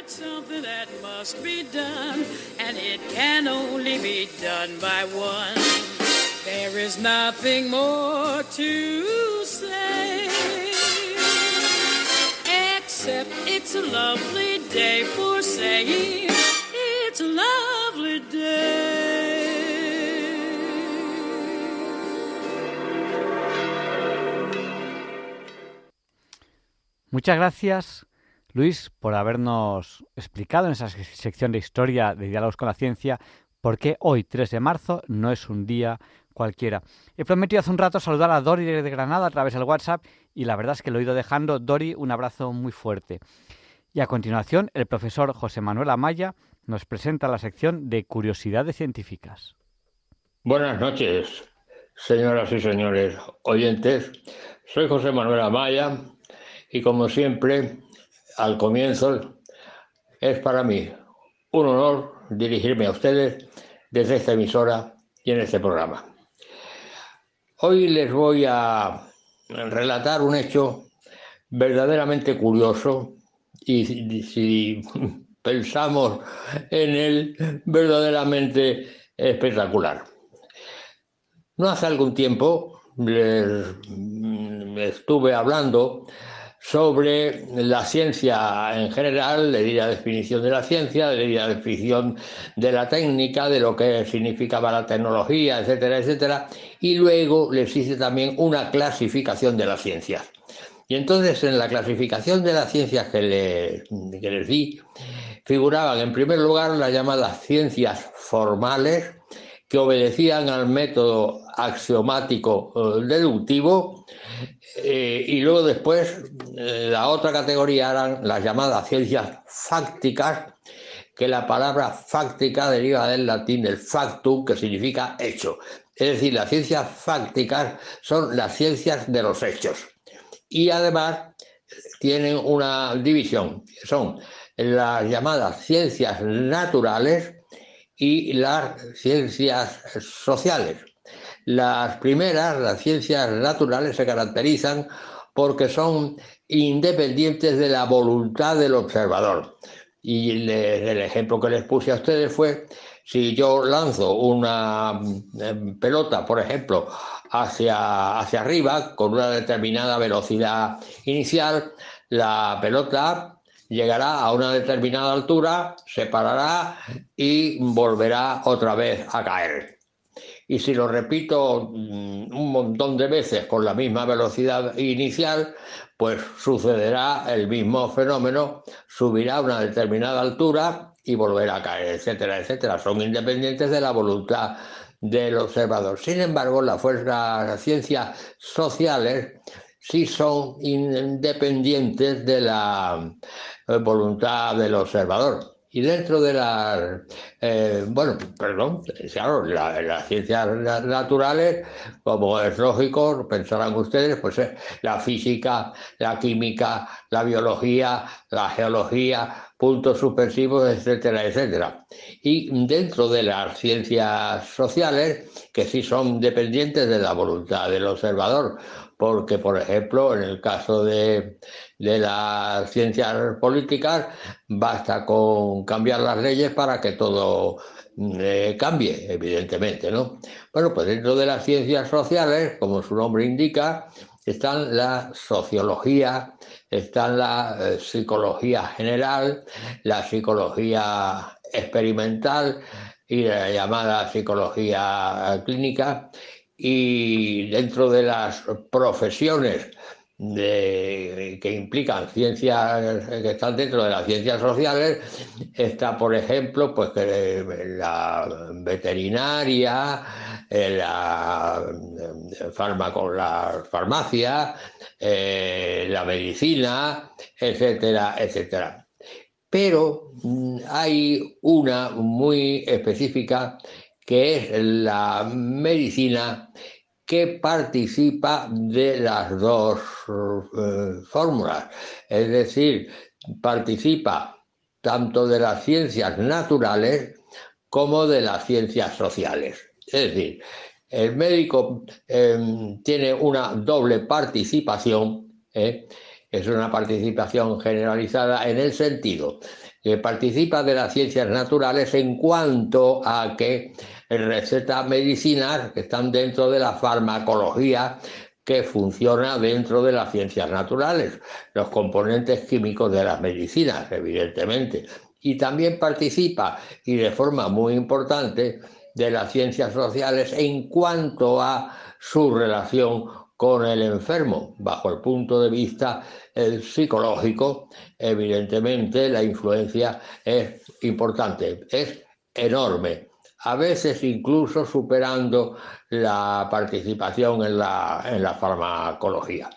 something that must be done, and it can only be done by one. There is nothing more to say, except it's a lovely day for saying it's a lovely day. Muchas gracias, Luis, por habernos explicado en esa sección de historia de diálogos con la ciencia por qué hoy, 3 de marzo, no es un día cualquiera. He prometido hace un rato saludar a Dori de Granada a través del WhatsApp y la verdad es que lo he ido dejando. Dori, un abrazo muy fuerte. Y a continuación, el profesor José Manuel Amaya nos presenta la sección de curiosidades científicas. Buenas noches, señoras y señores oyentes. Soy José Manuel Amaya y como siempre, al comienzo, es para mí un honor dirigirme a ustedes desde esta emisora y en este programa. Hoy les voy a relatar un hecho verdaderamente curioso y si, pensamos en él, verdaderamente espectacular. No hace algún tiempo les estuve hablando sobre la ciencia en general, le di la definición de la ciencia, le di la definición de la técnica, de lo que significaba la tecnología, etcétera, etcétera, y luego les hice también una clasificación de las ciencias. Y entonces en la clasificación de las ciencias que les, que les di, figuraban en primer lugar las llamadas ciencias formales, que obedecían al método axiomático eh, deductivo, eh, y luego después eh, la otra categoría eran las llamadas ciencias fácticas, que la palabra fáctica deriva del latín del factum, que significa hecho. Es decir, las ciencias fácticas son las ciencias de los hechos. Y además tienen una división, son las llamadas ciencias naturales, y las ciencias sociales. Las primeras, las ciencias naturales, se caracterizan porque son independientes de la voluntad del observador. Y el ejemplo que les puse a ustedes fue, si yo lanzo una em, pelota, por ejemplo, hacia, hacia arriba con una determinada velocidad inicial, la pelota llegará a una determinada altura, se parará y volverá otra vez a caer. Y si lo repito mm, un montón de veces con la misma velocidad inicial, pues sucederá el mismo fenómeno, subirá a una determinada altura y volverá a caer, etcétera, etcétera. Son independientes de la voluntad del observador. Sin embargo, las fuerzas, las ciencias sociales sí son independientes de la eh, voluntad del observador. Y dentro de las, eh, bueno, perdón, claro, las ciencias naturales, como es lógico, pensarán ustedes, pues eh, la física, la química, la biología, la geología, puntos suspensivos, etcétera, etcétera. Y dentro de las ciencias sociales, que sí son dependientes de la voluntad del observador, porque, por ejemplo, en el caso de, las ciencias políticas, basta con cambiar las leyes para que todo eh, cambie, evidentemente, ¿no? Bueno, pues dentro de las ciencias sociales, como su nombre indica, están la sociología, están la eh, psicología general, la psicología experimental y la llamada psicología clínica y dentro de las profesiones de- que implican ciencias que están dentro de las ciencias sociales está, por ejemplo, pues que la veterinaria, eh, la eh, fármaco, la farmacia, eh, la medicina, etcétera, etcétera. Pero mm, hay una muy específica que es la medicina que participa de las dos eh, fórmulas. Es decir, participa tanto de las ciencias naturales como de las ciencias sociales. Es decir, el médico eh, tiene una doble participación, ¿eh? es una participación generalizada en el sentido que participa de las ciencias naturales en cuanto a que receta medicinas que están dentro de la farmacología que funciona dentro de las ciencias naturales, los componentes químicos de las medicinas, evidentemente. Y también participa, y de forma muy importante, de las ciencias sociales en cuanto a su relación con el enfermo, bajo el punto de vista psicológico, evidentemente la influencia es importante, es enorme, a veces incluso superando la participación en la, en la farmacología.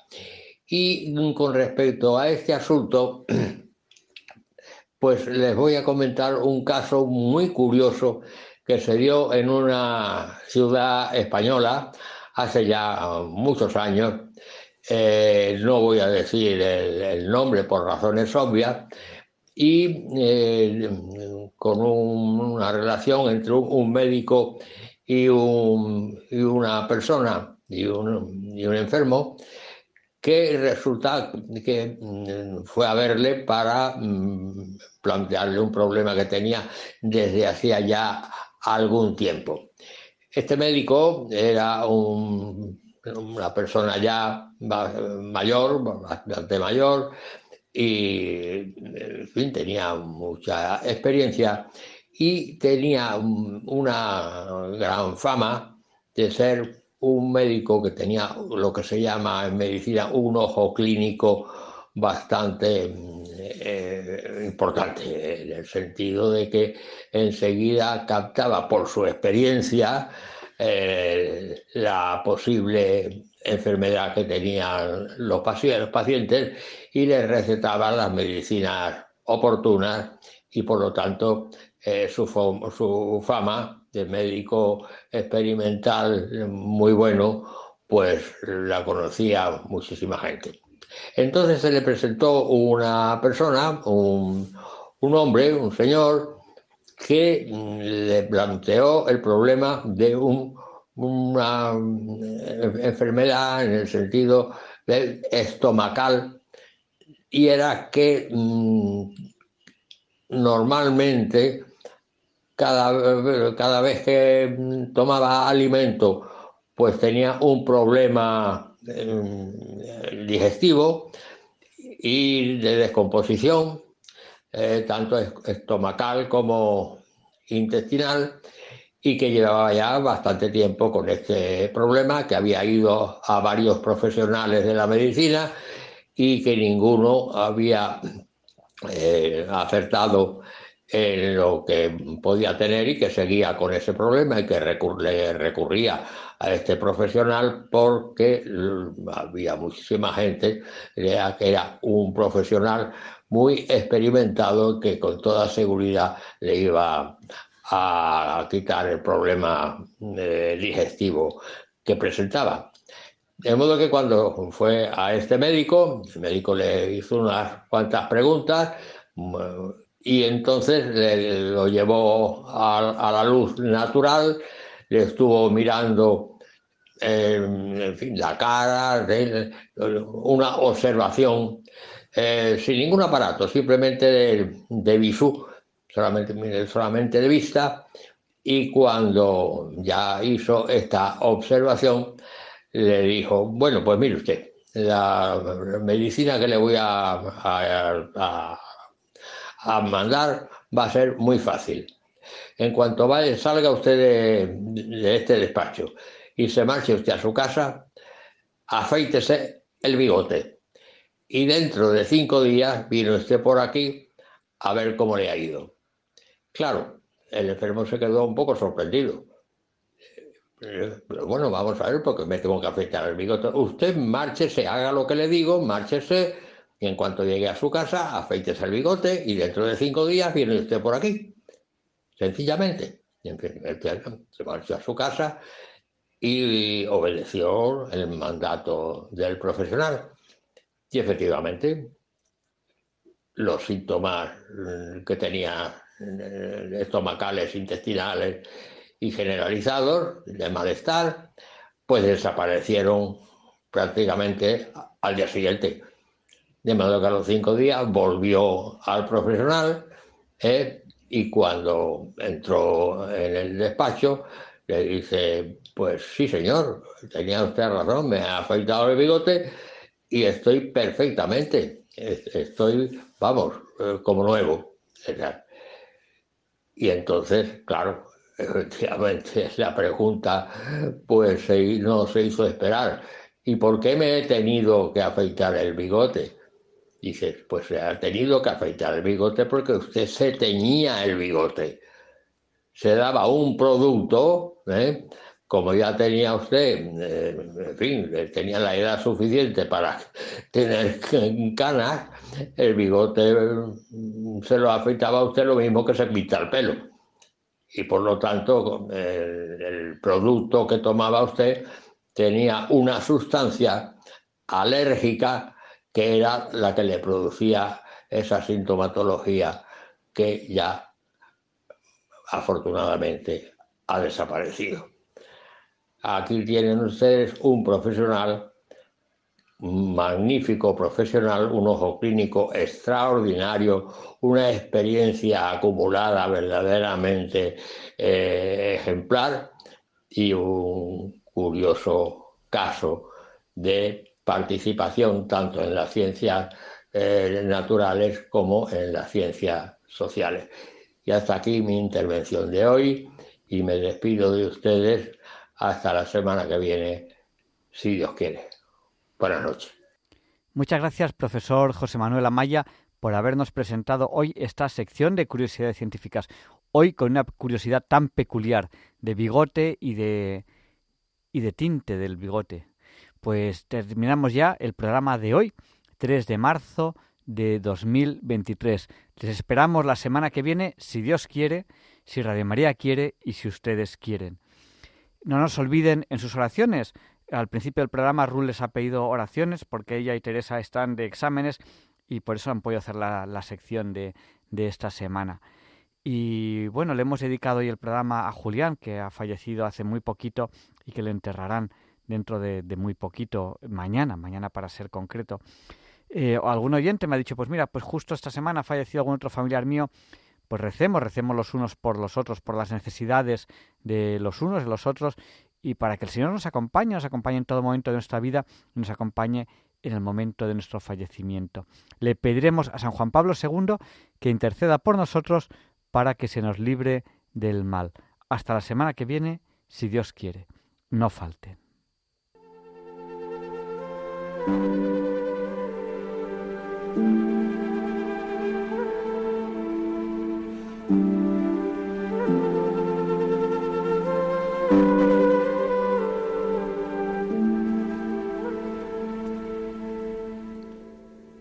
Y con respecto a este asunto, pues les voy a comentar un caso muy curioso que se dio en una ciudad española hace ya muchos años. Eh, no voy a decir el, el nombre por razones obvias, y eh, con un- una relación entre un, médico y, un- y una persona y un, enfermo que resulta que mm, fue a verle para mm, plantearle un problema que tenía desde hacía ya algún tiempo. Este médico era un- una persona ya mayor, bastante mayor, y fin, tenía mucha experiencia y tenía un- una gran fama de ser un médico que tenía lo que se llama en medicina un ojo clínico bastante eh, importante, en el sentido de que enseguida captaba por su experiencia eh, la posible enfermedad que tenían los paci- los pacientes y les recetaba las medicinas oportunas y por lo tanto eh, su, su fama de médico experimental muy bueno pues la conocía muchísima gente. Entonces se le presentó una persona, un, un hombre, un señor, que le planteó el problema de un- una mm, enfermedad en el sentido del estomacal y era que mm, normalmente cada, cada vez que mm, tomaba alimento pues tenía un problema eh, digestivo y de descomposición, eh, tanto es- estomacal como intestinal, y que llevaba ya bastante tiempo con este problema, que había ido a varios profesionales de la medicina y que ninguno había eh, acertado en lo que podía tener y que seguía con ese problema y que recur- le recurría a este profesional porque había muchísima gente que era un profesional muy experimentado que con toda seguridad le iba a quitar el problema eh, digestivo que presentaba. De modo que cuando fue a este médico, el médico le hizo unas cuantas preguntas mm, y entonces lo llevó a, la luz natural, le estuvo mirando eh, en fin, la cara, una observación eh, sin ningún aparato, simplemente de, de solamente, solamente de vista, y cuando ya hizo esta observación, le dijo, bueno, pues mire usted, la medicina que le voy a, a- mandar va a ser muy fácil. En cuanto vaya, salga usted de, de este despacho y se marche usted a su casa, afeítese el bigote. Y dentro de cinco días vino usted por aquí a ver cómo le ha ido. Claro, el enfermo se quedó un poco sorprendido. Eh, Pero bueno, vamos a ver porque me tengo que afeitar el bigote. Usted márchese, haga lo que le digo, márchese y en cuanto llegue a su casa, afeítese el bigote y dentro de cinco días viene usted por aquí. Sencillamente. Y, en fin, se marchó a su casa y obedeció el mandato del profesional. Y efectivamente, los síntomas mm, que tenía estomacales, intestinales y generalizados de malestar, pues desaparecieron prácticamente al día siguiente. De modo que a los cinco días volvió al profesional eh, y cuando entró en el despacho le dice, pues sí señor, tenía usted razón, me ha afeitado el bigote y estoy perfectamente, es- estoy, vamos, eh, como nuevo. Y entonces, claro, efectivamente, la pregunta pues no se hizo esperar. ¿Y por qué me he tenido que afeitar el bigote? Dices, pues se ha tenido que afeitar el bigote porque usted se teñía el bigote. Se daba un producto, ¿eh? como ya tenía usted, eh, en fin, tenía la edad suficiente para tener canas, el bigote mm, se lo afeitaba a usted lo mismo que se pinta el pelo. Y por lo tanto, el, el producto que tomaba usted tenía una sustancia alérgica que era la que le producía esa sintomatología que ya afortunadamente ha desaparecido. Aquí tienen ustedes un profesional, magnífico profesional, un ojo clínico extraordinario, una experiencia acumulada verdaderamente eh, ejemplar y un curioso caso de participación tanto en las ciencias eh, naturales como en las ciencias sociales. Y hasta aquí mi intervención de hoy y me despido de ustedes hasta la semana que viene, si Dios quiere. Buenas noches. Muchas gracias, profesor José Manuel Amaya, por habernos presentado hoy esta sección de curiosidades científicas. Hoy con una curiosidad tan peculiar de bigote y de, y de tinte del bigote. Pues terminamos ya el programa de hoy, 3 de marzo de 2023. Les esperamos la semana que viene, si Dios quiere, si Radio María quiere y si ustedes quieren. No nos olviden en sus oraciones. Al principio del programa Ruth les ha pedido oraciones porque ella y Teresa están de exámenes y por eso han podido hacer la, la sección de, de esta semana. Y bueno, le hemos dedicado hoy el programa a Julián, que ha fallecido hace muy poquito y que le enterrarán dentro de, de muy poquito, mañana, mañana para ser concreto. Eh, algún oyente me ha dicho, pues mira, pues justo esta semana ha fallecido algún otro familiar mío, pues recemos, recemos los unos por los otros, por las necesidades de los unos, de los otros, y para que el Señor nos acompañe, nos acompañe en todo momento de nuestra vida, y nos acompañe en el momento de nuestro fallecimiento. Le pediremos a San Juan Pablo II que interceda por nosotros para que se nos libre del mal. Hasta la semana que viene, si Dios quiere. No falten.